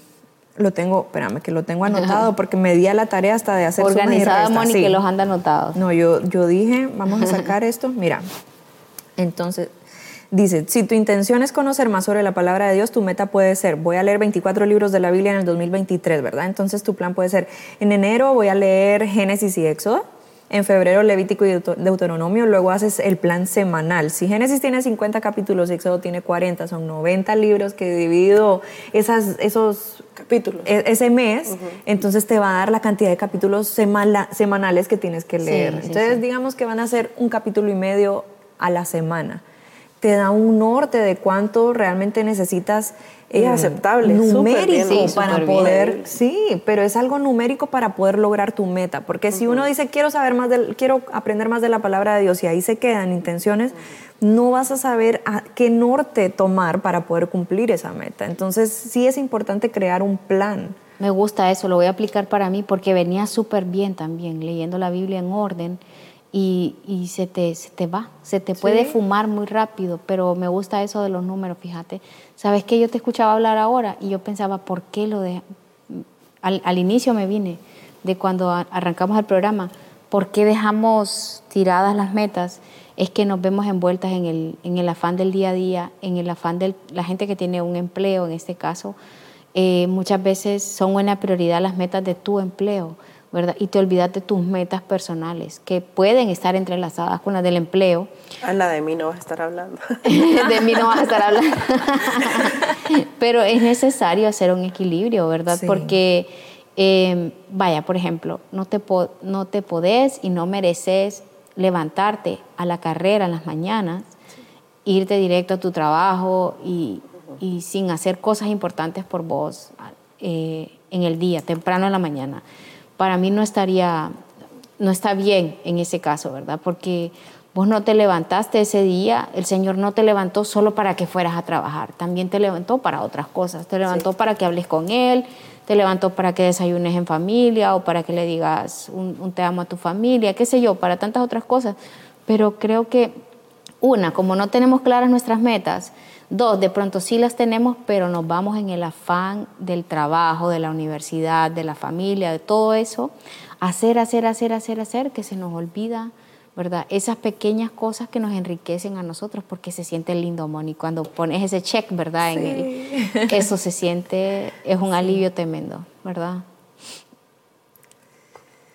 lo tengo, espérame, que lo tengo anotado porque me di a la tarea hasta de hacer Organizada, Moni, que los anda anotados. No, yo, yo dije, vamos a sacar esto, mira. Entonces, dice, si tu intención es conocer más sobre la palabra de Dios, tu meta puede ser, voy a leer 24 libros de la Biblia en el 2023, ¿verdad? Entonces tu plan puede ser, en enero voy a leer Génesis y Éxodo, en febrero Levítico y Deuteronomio, luego haces el plan semanal. Si Génesis tiene 50 capítulos Éxodo tiene 40, son 90 libros que dividido esas, esos capítulos e, ese mes, entonces te va a dar la cantidad de capítulos semanales que tienes que leer. entonces digamos que van a ser un capítulo y medio a la semana. Te da un norte de cuánto realmente necesitas es aceptable, numérico para poder, sí, pero es algo numérico para poder lograr tu meta, porque si uno dice quiero saber más del, quiero aprender más de la palabra de Dios y ahí se quedan intenciones, no vas a saber a qué norte tomar para poder cumplir esa meta. Entonces sí es importante crear un plan. Me gusta eso, lo voy a aplicar para mí porque venía súper bien también leyendo la Biblia en orden y, y se, te, se te va, se te puede fumar muy rápido, pero me gusta eso de los números, fíjate. ¿Sabes qué? Yo te escuchaba hablar ahora y yo pensaba, ¿por qué lo de...? Al, al inicio me vine, de cuando arrancamos el programa, ¿por qué dejamos tiradas las metas? Es que nos vemos envueltas en el, en el afán del día a día, en el afán de la gente que tiene un empleo, en este caso, eh, muchas veces son una prioridad las metas de tu empleo, ¿verdad? Y te olvidas de tus metas personales, que pueden estar entrelazadas con las del empleo. Ana, de mí no vas a estar hablando. de mí no vas a estar hablando. Pero es necesario hacer un equilibrio, ¿verdad? Porque, eh, vaya, por ejemplo, no te, no te podés y no mereces levantarte a la carrera en las mañanas, irte directo a tu trabajo y y sin hacer cosas importantes por vos eh, en el día, temprano en la mañana, para mí no estaría, no está bien en ese caso, ¿verdad? Porque vos no te levantaste ese día, el Señor no te levantó solo para que fueras a trabajar, también te levantó para otras cosas, te levantó para que hables con Él, te levantó para que desayunes en familia o para que le digas un, un te amo a tu familia, qué sé yo, para tantas otras cosas. Pero creo que, una, como no tenemos claras nuestras metas, Dos, de pronto sí las tenemos, pero nos vamos en el afán del trabajo, de la universidad, de la familia, de todo eso, hacer, hacer, hacer, hacer, hacer, que se nos olvida, ¿verdad? Esas pequeñas cosas que nos enriquecen a nosotros porque se siente lindo, Moni. Cuando pones ese check, ¿verdad? En eso se siente, es un alivio tremendo, ¿verdad?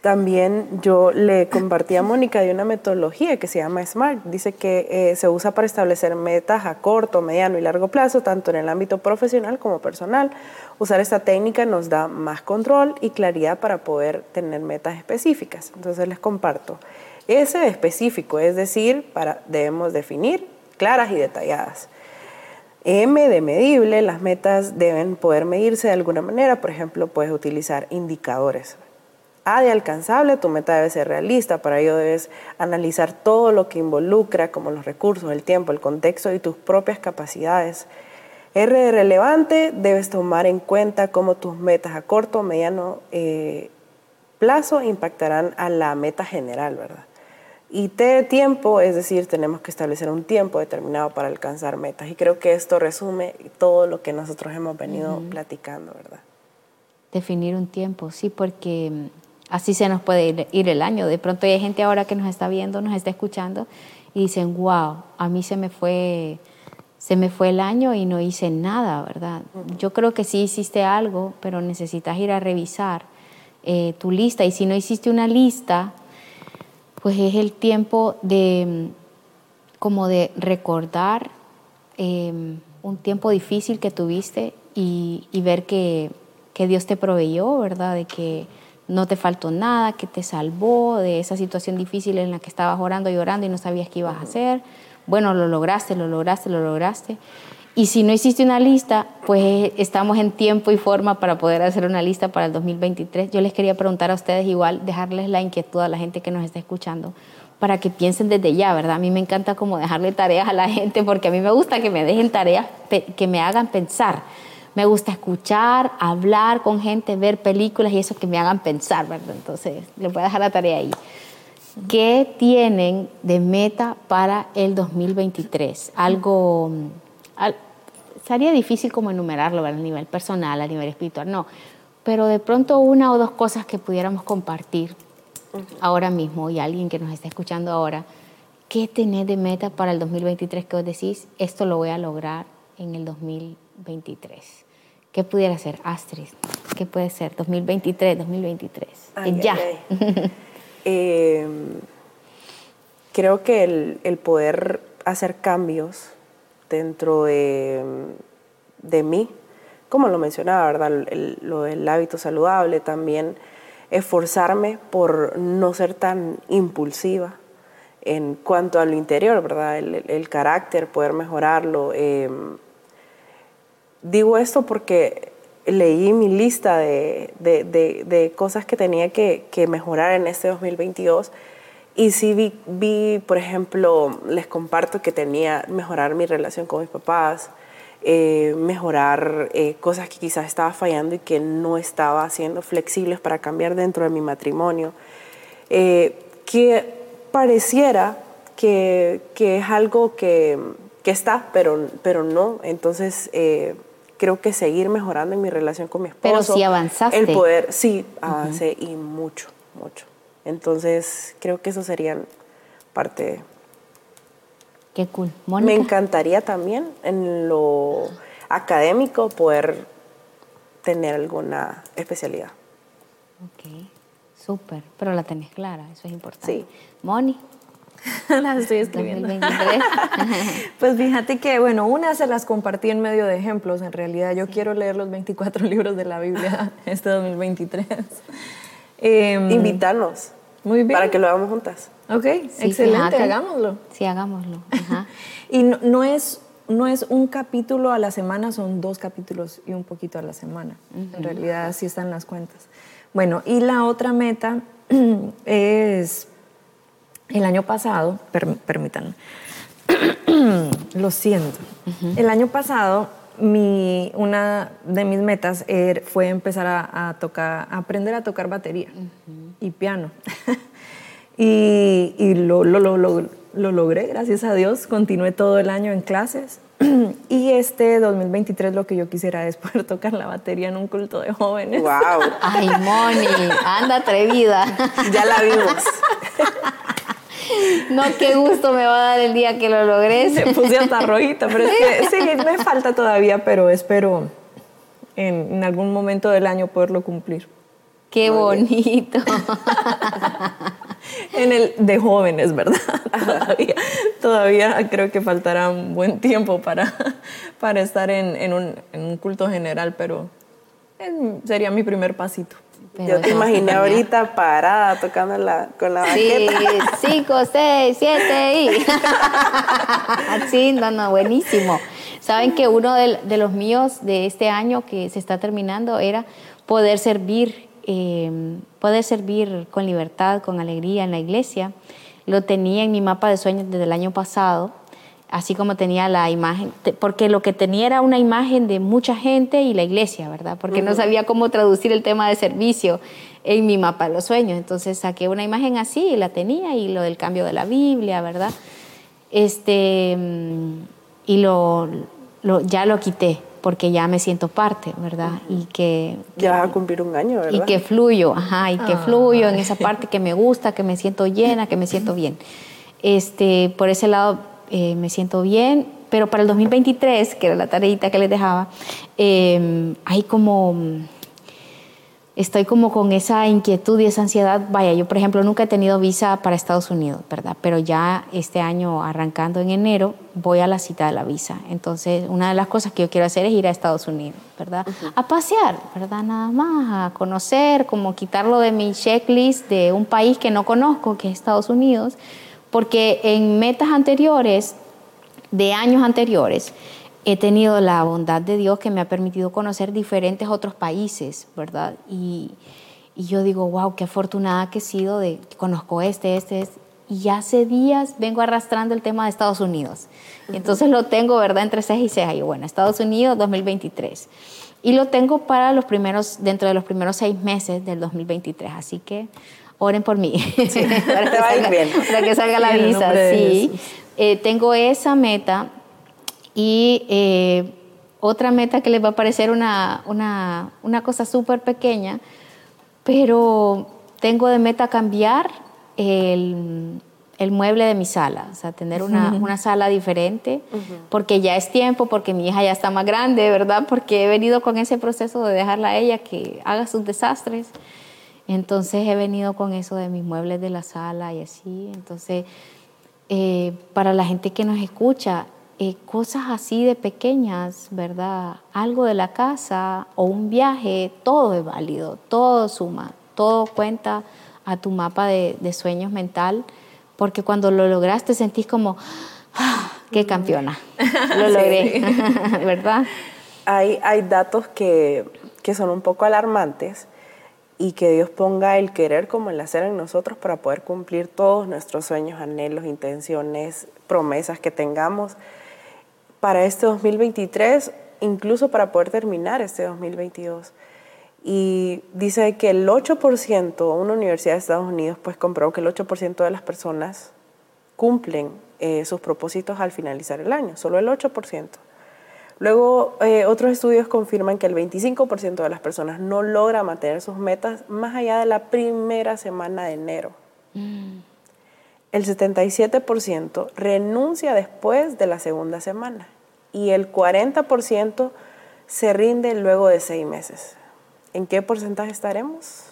También yo le compartí a Mónica de una metodología que se llama SMART. Dice que eh, se usa para establecer metas a corto, mediano y largo plazo, tanto en el ámbito profesional como personal. Usar esta técnica nos da más control y claridad para poder tener metas específicas. Entonces les comparto. Ese específico, es decir, debemos definir claras y detalladas. M de medible, las metas deben poder medirse de alguna manera, por ejemplo, puedes utilizar indicadores. A de alcanzable, tu meta debe ser realista, para ello debes analizar todo lo que involucra, como los recursos, el tiempo, el contexto y tus propias capacidades. R de relevante, debes tomar en cuenta cómo tus metas a corto mediano eh, plazo impactarán a la meta general, ¿verdad? Y T de tiempo, es decir, tenemos que establecer un tiempo determinado para alcanzar metas. Y creo que esto resume todo lo que nosotros hemos venido platicando, ¿verdad? Definir un tiempo, sí, porque Así se nos puede ir, el año. De pronto hay gente ahora que nos está viendo, nos está escuchando y dicen, wow, a mí se me fue, se me fue el año y no hice nada, ¿verdad? Yo creo que sí hiciste algo, pero necesitas ir a revisar eh, tu lista. Y si no hiciste una lista, pues es el tiempo de como de recordar em, un tiempo difícil que tuviste y, ver que, que Dios te proveyó, ¿verdad? De que no te faltó nada, que te salvó de esa situación difícil en la que estabas orando y orando y no sabías qué ibas a hacer. Bueno, lo lograste, lo lograste, lo lograste. Y si no hiciste una lista, pues estamos en tiempo y forma para poder hacer una lista para el 2023. Yo les quería preguntar a ustedes igual, dejarles la inquietud a la gente que nos está escuchando, para que piensen desde ya, ¿verdad? A mí me encanta como dejarle tareas a la gente, porque a mí me gusta que me dejen tareas que me hagan pensar me gusta escuchar, hablar con gente, ver películas y eso que me hagan pensar, ¿verdad? Entonces, les voy a dejar la tarea ahí. ¿Qué tienen de meta para el 2023? Algo, sería difícil como enumerarlo a nivel personal, a nivel espiritual, no, pero de pronto una o dos cosas que pudiéramos compartir ahora mismo y alguien que nos está escuchando ahora, ¿qué tenés de meta para el 2023 que os decís, esto lo voy a lograr en el 2023? ¿Qué pudiera ser Astrid? ¿Qué puede ser 2023, 2023? ya. Em, creo que el, poder hacer cambios dentro de, de mí, como lo mencionaba, ¿verdad? lo del hábito saludable, también esforzarme por no ser tan impulsiva en cuanto a lo interior, ¿verdad? El, carácter, poder mejorarlo. Em, Digo esto porque leí mi lista de, cosas que tenía que, mejorar en este 2022 y sí vi, por ejemplo, les comparto que tenía mejorar mi relación con mis papás, eh, mejorar eh, cosas que quizás estaba fallando y que no estaba siendo flexibles para cambiar dentro de mi matrimonio, eh, que pareciera que, es algo que, está, pero, pero no. Entonces, creo que seguir mejorando en mi relación con mi esposo. Pero sí avanzaste. El poder, sí, avancé y mucho, mucho. Entonces, creo que eso serían parte. Qué cool. Me Mónica. encantaría también en lo académico poder tener alguna especialidad. Ok, súper. Pero la tenés clara, eso es importante. Sí. Moni, Las estoy escribiendo. 2023. Pues fíjate que, bueno, una se las compartí en medio de ejemplos. En realidad, yo quiero leer los 24 libros de la Biblia este 2023. Em, Invitarnos Muy bien. para que lo hagamos juntas. Ok, Sí, excelente, fíjate. hagámoslo. Sí, hagámoslo. Ajá. Y no, no es, no es un capítulo a la semana, son dos capítulos y un poquito a la semana. En realidad así están las cuentas. Bueno, y la otra meta es el año pasado, per- permítanme, lo siento. El año pasado mi, una de mis metas er- fue empezar a, a tocar, a aprender a tocar batería y piano. y y lo, lo, lo, lo- lo logré, gracias a Dios. Continué todo el año en clases. y este 2023 lo que yo quisiera es poder tocar la batería en un culto de jóvenes. ¡Wow! Ay, Moni, anda atrevida. ya la vimos. No, qué gusto me va a dar el día que lo logres. Me puse hasta rojita, pero es que sí, me falta todavía, pero espero en, en algún momento del año poderlo cumplir. Qué bonito. En el de jóvenes, ¿verdad? Todavía, todavía creo que faltará un buen tiempo para, para estar en, en un, en un culto general, pero sería mi primer pasito. Pero Yo te imaginé genial. ahorita parada tocando la, con la Sí, baqueta. cinco, seis, siete y. sí, no, no, buenísimo. Saben que uno de, de los míos de este año que se está terminando era poder servir, eh, poder servir con libertad, con alegría en la iglesia. Lo tenía en mi mapa de sueños desde el año pasado, así como tenía la imagen, porque lo que tenía era una imagen de mucha gente y la iglesia, ¿verdad? Porque no sabía cómo traducir el tema de servicio en mi mapa de los sueños. Entonces saqué una imagen así y la tenía y lo del cambio de la Biblia, ¿verdad? Este, mm, y lo, lo- ya lo quité porque ya me siento parte, ¿verdad? Y que, Ya vas a cumplir un año, ¿verdad? y que fluyo, ajá, y que fluyo en esa parte que me gusta, que me siento llena, que me siento bien. Este, por ese lado eh, me siento bien, pero para el 2023, que era la tareita que les dejaba, eh, hay como estoy como con esa inquietud y esa ansiedad. Vaya, yo por ejemplo nunca he tenido visa para Estados Unidos, ¿verdad? Pero ya este año, arrancando en enero, voy a la cita de la visa. Entonces, una de las cosas que yo quiero hacer es ir a Estados Unidos, ¿verdad? A pasear, ¿verdad? Nada más, a conocer, como quitarlo de mi checklist de un país que no conozco, que es Estados Unidos, porque en metas anteriores, de años anteriores, he tenido la bondad de Dios que me ha permitido conocer diferentes otros países, ¿verdad? Y, y yo digo, wow, qué afortunada que he sido de que conozco este, este, este. Y hace días vengo arrastrando el tema de Estados Unidos. Entonces lo tengo, ¿verdad? Entre ceja y ceja. Y bueno, Estados Unidos 2023. Y lo tengo para los primeros, dentro de los primeros seis meses del 2023. Así que oren por mí. para, Te va a ir salga, bien. para que salga la Sí, visa. Sí. Eh, tengo esa meta y eh, otra meta que les va a parecer una, una, una cosa súper pequeña, pero tengo de meta cambiar el, el mueble de mi sala, o sea, tener una, una sala diferente, porque ya es tiempo, porque mi hija ya está más grande, ¿verdad? Porque he venido con ese proceso de dejarla a ella que haga sus desastres. Entonces he venido con eso de mis muebles de la sala y así. Entonces, eh, para la gente que nos escucha, eh, cosas así de pequeñas, ¿verdad? Algo de la casa o un viaje, todo es válido, todo suma, todo cuenta a tu mapa de, de sueños mental, porque cuando lo lograste sentís como, ¡ah! ¡qué campeona! Lo logré, ¿verdad? Hay, hay datos que, que son un poco alarmantes y que Dios ponga el querer como el hacer en nosotros para poder cumplir todos nuestros sueños, anhelos, intenciones, promesas que tengamos para este 2023, incluso para poder terminar este 2022. Y dice que el 8%, una universidad de Estados Unidos pues comprobó que el 8% de las personas cumplen eh, sus propósitos al finalizar el año, solo el 8%. Luego, eh, otros estudios confirman que el 25% de las personas no logra mantener sus metas más allá de la primera semana de enero. Mm. El 77% renuncia después de la segunda semana y el 40% se rinde luego de seis meses. ¿En qué porcentaje estaremos?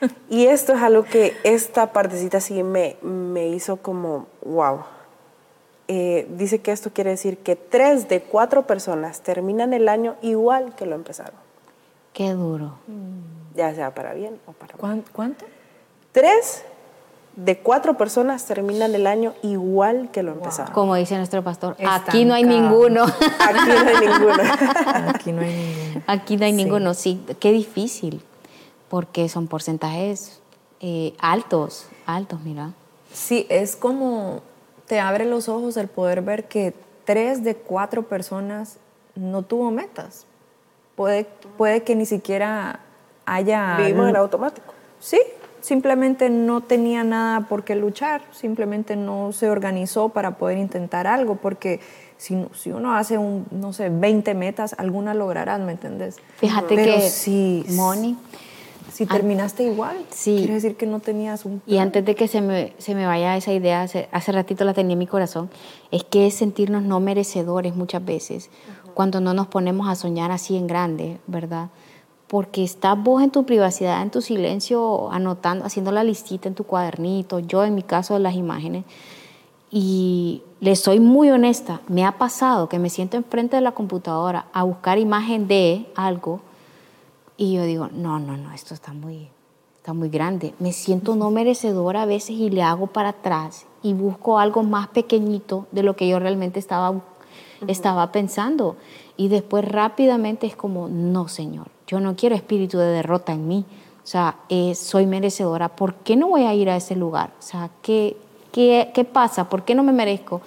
y esto es algo que esta partecita sí me, me hizo como, wow. Eh, dice que esto quiere decir que tres de cuatro personas terminan el año igual que lo empezaron. Qué duro. Ya sea para bien o para mal. ¿Cuánto? Tres de cuatro personas terminan el año igual que lo empezaron. Como dice nuestro pastor, aquí no hay ninguno. Aquí no hay ninguno. aquí no hay ninguno. Aquí no hay ninguno, sí. Qué difícil, porque son porcentajes eh, altos, altos, mira. Sí, es como te abre los ojos el poder ver que tres de cuatro personas no tuvo metas. Puede, puede que ni siquiera haya... Vivimos en automático. Sí, simplemente no tenía nada por qué luchar, simplemente no se organizó para poder intentar algo, porque si, si uno hace, un, no sé, 20 metas, alguna lograrás, ¿me entendés? Fíjate que, si, Moni, si terminaste igual, sí. quiere decir que no tenías un... Y antes de que se me, se me vaya esa idea, hace, ratito la tenía en mi corazón, es que es sentirnos no merecedores muchas veces, cuando no nos ponemos a soñar así en grande, ¿verdad? porque estás vos en tu privacidad, en tu silencio, anotando, haciendo la listita en tu cuadernito, yo en mi caso las imágenes, y le soy muy honesta, me ha pasado que me siento enfrente de la computadora a buscar imagen de algo y yo digo, no, no, no, esto está muy, está muy grande. Me siento no merecedora a veces y le hago para atrás y busco algo más pequeñito de lo que yo realmente estaba, estaba pensando. Y después rápidamente es como, no, Señor, yo no quiero espíritu de derrota en mí. O sea, eh, soy merecedora. ¿Por qué no voy a ir a ese lugar? O sea, ¿qué, qué, qué pasa? ¿Por qué no me merezco?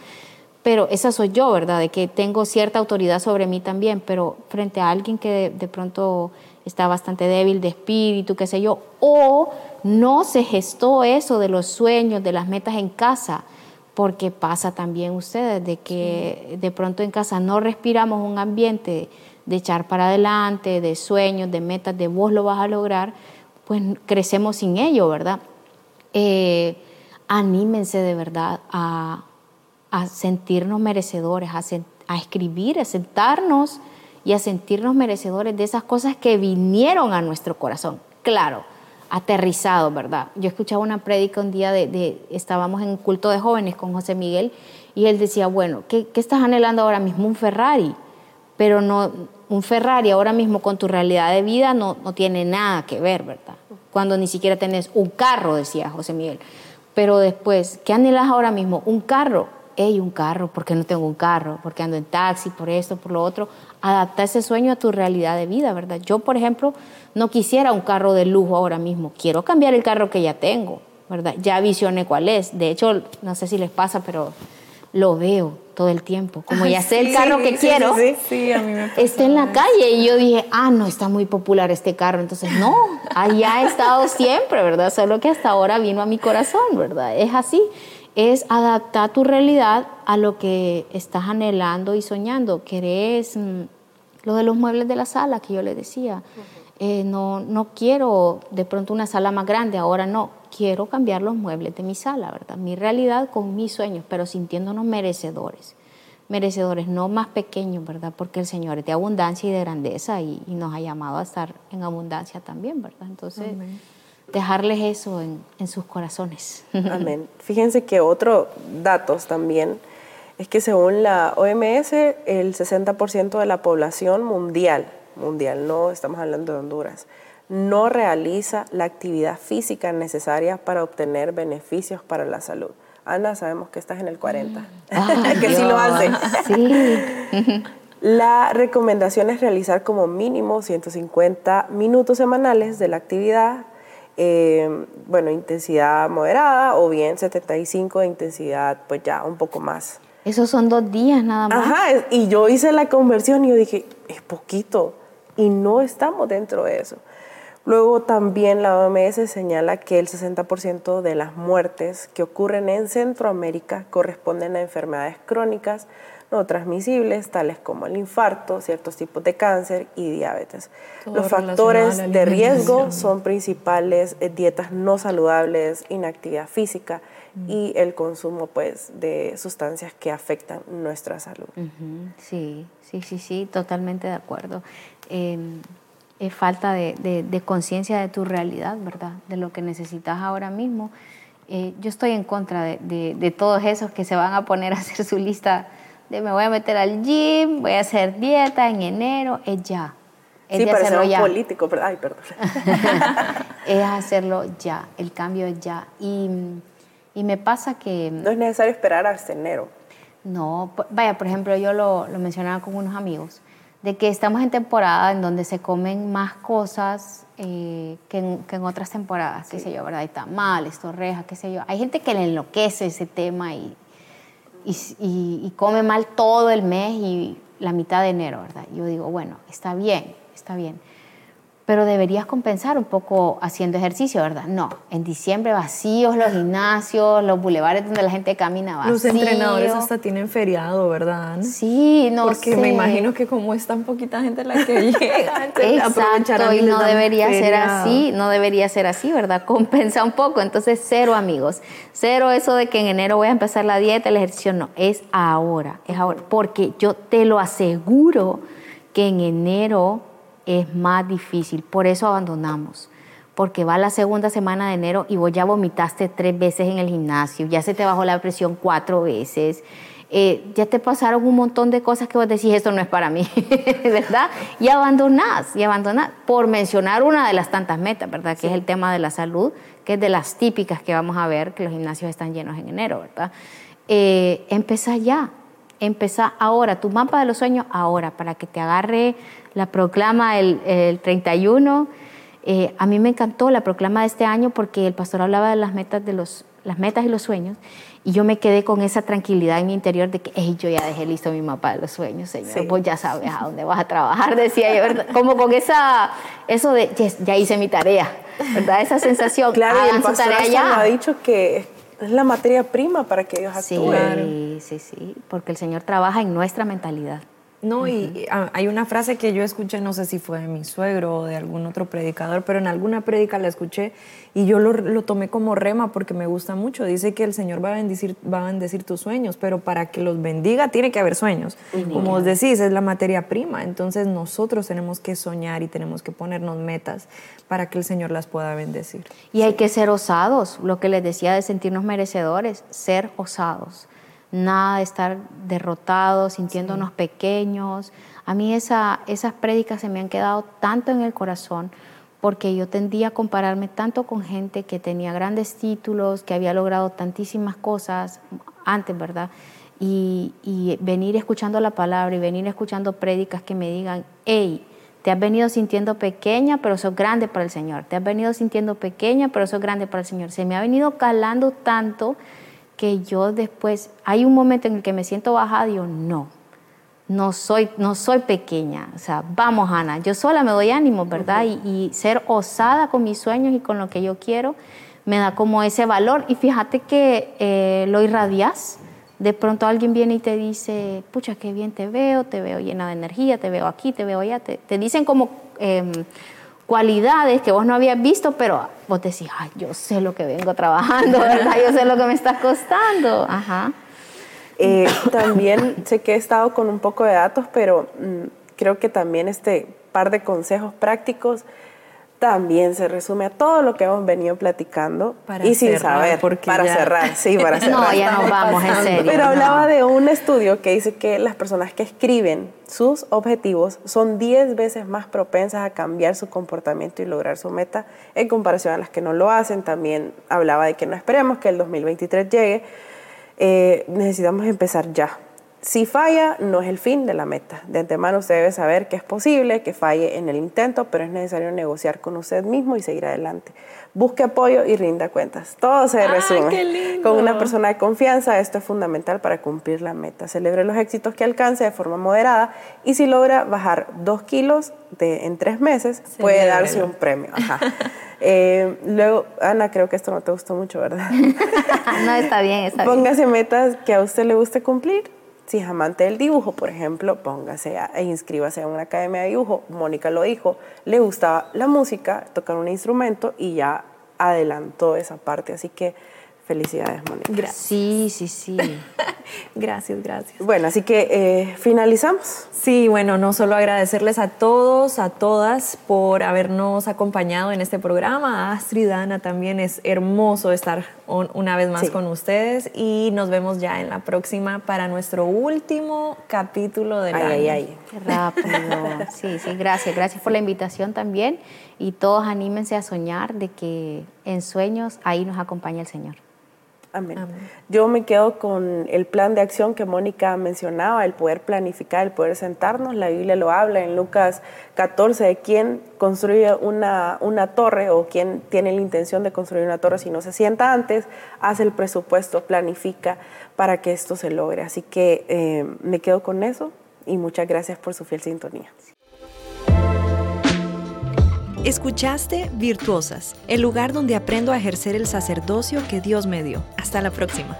Pero esa soy yo, ¿verdad? De que tengo cierta autoridad sobre mí también, pero frente a alguien que de, pronto está bastante débil de espíritu, qué sé yo, o no se gestó eso de los sueños, de las metas en casa, porque pasa también ustedes, de que de pronto en casa no respiramos un ambiente de echar para adelante, de sueños, de metas, de vos lo vas a lograr, pues crecemos sin ello, ¿verdad? Eh, anímense de verdad a, sentirnos merecedores, a, a escribir, a sentarnos y a sentirnos merecedores de esas cosas que vinieron a nuestro corazón. Claro, aterrizado, ¿verdad? Yo escuchaba una prédica un día de, estábamos en un culto de jóvenes con José Miguel y él decía, bueno, ¿qué, ¿qué, estás anhelando ahora mismo? Un Ferrari, pero no, un Ferrari ahora mismo con tu realidad de vida no, no tiene nada que ver, ¿verdad? Cuando ni siquiera tenés un carro, decía José Miguel. Pero después, ¿qué anhelas ahora mismo? Un carro. Ey, un carro, ¿por qué no tengo un carro? Porque ando en taxi, por esto, por lo otro. Adapta ese sueño a tu realidad de vida, ¿verdad? Yo, por ejemplo, no quisiera un carro de lujo ahora mismo. Quiero cambiar el carro que ya tengo, ¿verdad? Ya visioné cuál es. De hecho, no sé si les pasa, pero lo veo todo el tiempo. Como ya sé el carro que quiero, está en la calle. Y yo dije, ah, no, está muy popular este carro. Entonces, no, allá ha estado siempre, ¿verdad? Solo que hasta ahora vino a mi corazón, ¿verdad? Es así. Es adaptar tu realidad a lo que estás anhelando y soñando. Querés mm, lo de los muebles de la sala que yo le decía. Eh, no, no quiero de pronto una sala más grande, ahora no, quiero cambiar los muebles de mi sala, ¿verdad? Mi realidad con mis sueños, pero sintiéndonos merecedores, merecedores, no más pequeños, ¿verdad? Porque el Señor es de abundancia y de grandeza y, nos ha llamado a estar en abundancia también, ¿verdad? Entonces, dejarles eso en, en sus corazones. Amén. Fíjense que otro datos también es que según la OMS, el 60% de la población mundial mundial, no estamos hablando de Honduras, no realiza la actividad física necesaria para obtener beneficios para la salud. Ana, sabemos que estás en el 40, que sí lo hace. la recomendación es realizar como mínimo 150 minutos semanales de la actividad, eh, bueno, intensidad moderada o bien 75 de intensidad, pues ya un poco más. Esos son dos días nada más. Ajá, y yo hice la conversión y yo dije, es poquito y no estamos dentro de eso. Luego también la OMS señala que el 60% de las muertes que ocurren en Centroamérica corresponden a enfermedades crónicas no transmisibles, tales como el infarto, ciertos tipos de cáncer y diabetes. Todo Los factores de riesgo son principales eh, dietas no saludables, inactividad física Mm. y el consumo pues, de sustancias que afectan nuestra salud. Sí, sí, sí, sí, totalmente de acuerdo. Eh, es falta de, de- de conciencia de tu realidad, ¿verdad? De lo que necesitas ahora mismo. Eh, yo estoy en contra de, de- de todos esos que se van a poner a hacer su lista de me voy a meter al gym, voy a hacer dieta en enero, es ya. Es Sí, de hacerlo un ya. político, pero, ay, perdón. es hacerlo ya, el cambio es ya. Y, y me pasa que... No es necesario esperar hasta enero. No, vaya, por ejemplo, yo lo, lo mencionaba con unos amigos, de que estamos en temporada en donde se comen más cosas eh, que, en, que en otras temporadas, qué sé yo, ¿verdad? Hay tamales, torrejas, qué sé yo. Hay gente que le enloquece ese tema y, y, y- y come mal todo el mes y la mitad de enero, ¿verdad? Yo digo, bueno, está bien, está bien. Pero deberías compensar un poco haciendo ejercicio, ¿verdad? No, en diciembre vacíos los gimnasios, los bulevares donde la gente camina vacío. Los entrenadores hasta tienen feriado, ¿verdad? Sí, no Porque sé. me imagino que como es tan poquita gente la que llega, Exacto, y no debería ser así, no debería ser así, ¿verdad? Compensa un poco. Entonces, cero amigos. Cero eso de que en enero voy a empezar la dieta, el ejercicio, no. Es ahora, es ahora. Porque yo te lo aseguro que en enero es más difícil. Por eso abandonamos. Porque va la segunda semana de enero y vos ya vomitaste tres veces en el gimnasio, ya se te bajó la presión cuatro veces, eh, ya te pasaron un montón de cosas que vos decís, esto no es para mí, ¿verdad? Y abandonás, y abandonás, por mencionar una de las tantas metas, ¿verdad? Que es el tema de la salud, que es de las típicas que vamos a ver, que los gimnasios están llenos en enero, ¿verdad? Eh, empezá ya, empezá ahora, tu mapa de los sueños ahora, para que te agarre la proclama el, el 31. Eh, a mí me encantó la proclama de este año porque el pastor hablaba de las metas, de los, las metas y los sueños y yo me quedé con esa tranquilidad en mi interior de que "Ey, yo ya dejé listo mi mapa de los sueños, Señor, Sí. vos ya sabes a dónde vas a trabajar, decía yo, ¿verdad? como con esa, eso de "Yes, ya hice mi tarea, ¿verdad? Esa sensación, Claro, y el pastor tarea ya. ha dicho que es la materia prima para que ellos Sí, actúen. sí, sí, porque el Señor trabaja en nuestra mentalidad. No, y hay una frase que yo escuché, no sé si fue de mi suegro o de algún otro predicador, pero en alguna prédica la escuché y yo lo, lo tomé como rema porque me gusta mucho. Dice que el Señor va a, bendecir, va a bendecir tus sueños, pero para que los bendiga tiene que haber sueños. Como os decís, es la materia prima. Entonces nosotros tenemos que soñar y tenemos que ponernos metas para que el Señor las pueda bendecir. Y hay que ser osados, lo que les decía de sentirnos merecedores, ser osados. Nada de estar derrotados, sintiéndonos pequeños. A mí esa, esas prédicas se me han quedado tanto en el corazón porque yo tendía a compararme tanto con gente que tenía grandes títulos, que había logrado tantísimas cosas antes, ¿verdad? Y, y venir escuchando la palabra y venir escuchando prédicas que me digan, hey, te has venido sintiendo pequeña, pero sos grande para el Señor. Te has venido sintiendo pequeña, pero sos grande para el Señor. Se me ha venido calando tanto que yo después, hay un momento en el que me siento bajada y digo, no, no soy, no soy pequeña. O sea, vamos, Ana, yo sola me doy ánimo, ¿verdad? y, y ser osada con mis sueños y con lo que yo quiero me da como ese valor. Y fíjate que eh, lo irradias. De pronto alguien viene y te dice, pucha, qué bien te veo, te veo llena de energía, te veo aquí, te veo allá. Te, te dicen como em, cualidades que vos no habías visto, pero vos decís, ay, yo sé lo que vengo trabajando, ¿verdad? Yo sé lo que me está costando. Ajá. Eh, también sé que he estado con un poco de datos, pero mm, creo que también este par de consejos prácticos también se resume a todo lo que hemos venido platicando Para y sin cerrar, saber porque para ya- cerrar, sí, para cerrar. No, ya nos vamos, en serio. Pero no. hablaba de un estudio que dice que las personas que escriben sus objetivos son 10 veces más propensas a cambiar su comportamiento y lograr su meta en comparación a las que no lo hacen. También hablaba de que no esperemos que el 2023 llegue. Eh, necesitamos empezar ya. Si falla, no es el fin de la meta. De antemano usted debe saber que es posible que falle en el intento, pero es necesario negociar con usted mismo y seguir adelante. Busque apoyo y rinda cuentas. Todo se ¡Ay, resume. qué lindo! Con una persona de confianza, esto es fundamental para cumplir la meta. Celebre los éxitos que alcance de forma moderada y si logra bajar dos kilos de, en tres meses, puede darse un premio. Ajá. Eh, luego, Ana, creo que esto no te gustó mucho, ¿verdad? no, está bien, está bien. Póngase metas que a usted le guste cumplir Si es amante del dibujo, por ejemplo, póngase e inscríbase a una academia de dibujo. Mónica lo dijo, le gustaba la música, tocar un instrumento y ya adelantó esa parte. Así que Felicidades, Mónica. Gracias. Sí, sí, sí. gracias, gracias. Bueno, así que eh, finalizamos. Sí, bueno, no solo agradecerles a todos, a todas por habernos acompañado en este programa. A Astrid, Ana, también es hermoso estar una vez más con ustedes y nos vemos ya en la próxima para nuestro último capítulo de la ay, ay, Qué rápido. Sí, sí, gracias. Gracias por la invitación también y todos anímense a soñar de que en sueños ahí nos acompaña el Señor. Amén. Yo me quedo con el plan de acción que Mónica mencionaba, el poder planificar, el poder sentarnos. La Biblia lo habla en Lucas 14 de quién construye una, una torre o quién tiene la intención de construir una torre si no se sienta antes, hace el presupuesto, planifica para que esto se logre. Así que eh, me quedo con eso y muchas gracias por su fiel sintonía. Escuchaste Virtuosas, el lugar donde aprendo a ejercer el sacerdocio que Dios me dio. Hasta la próxima.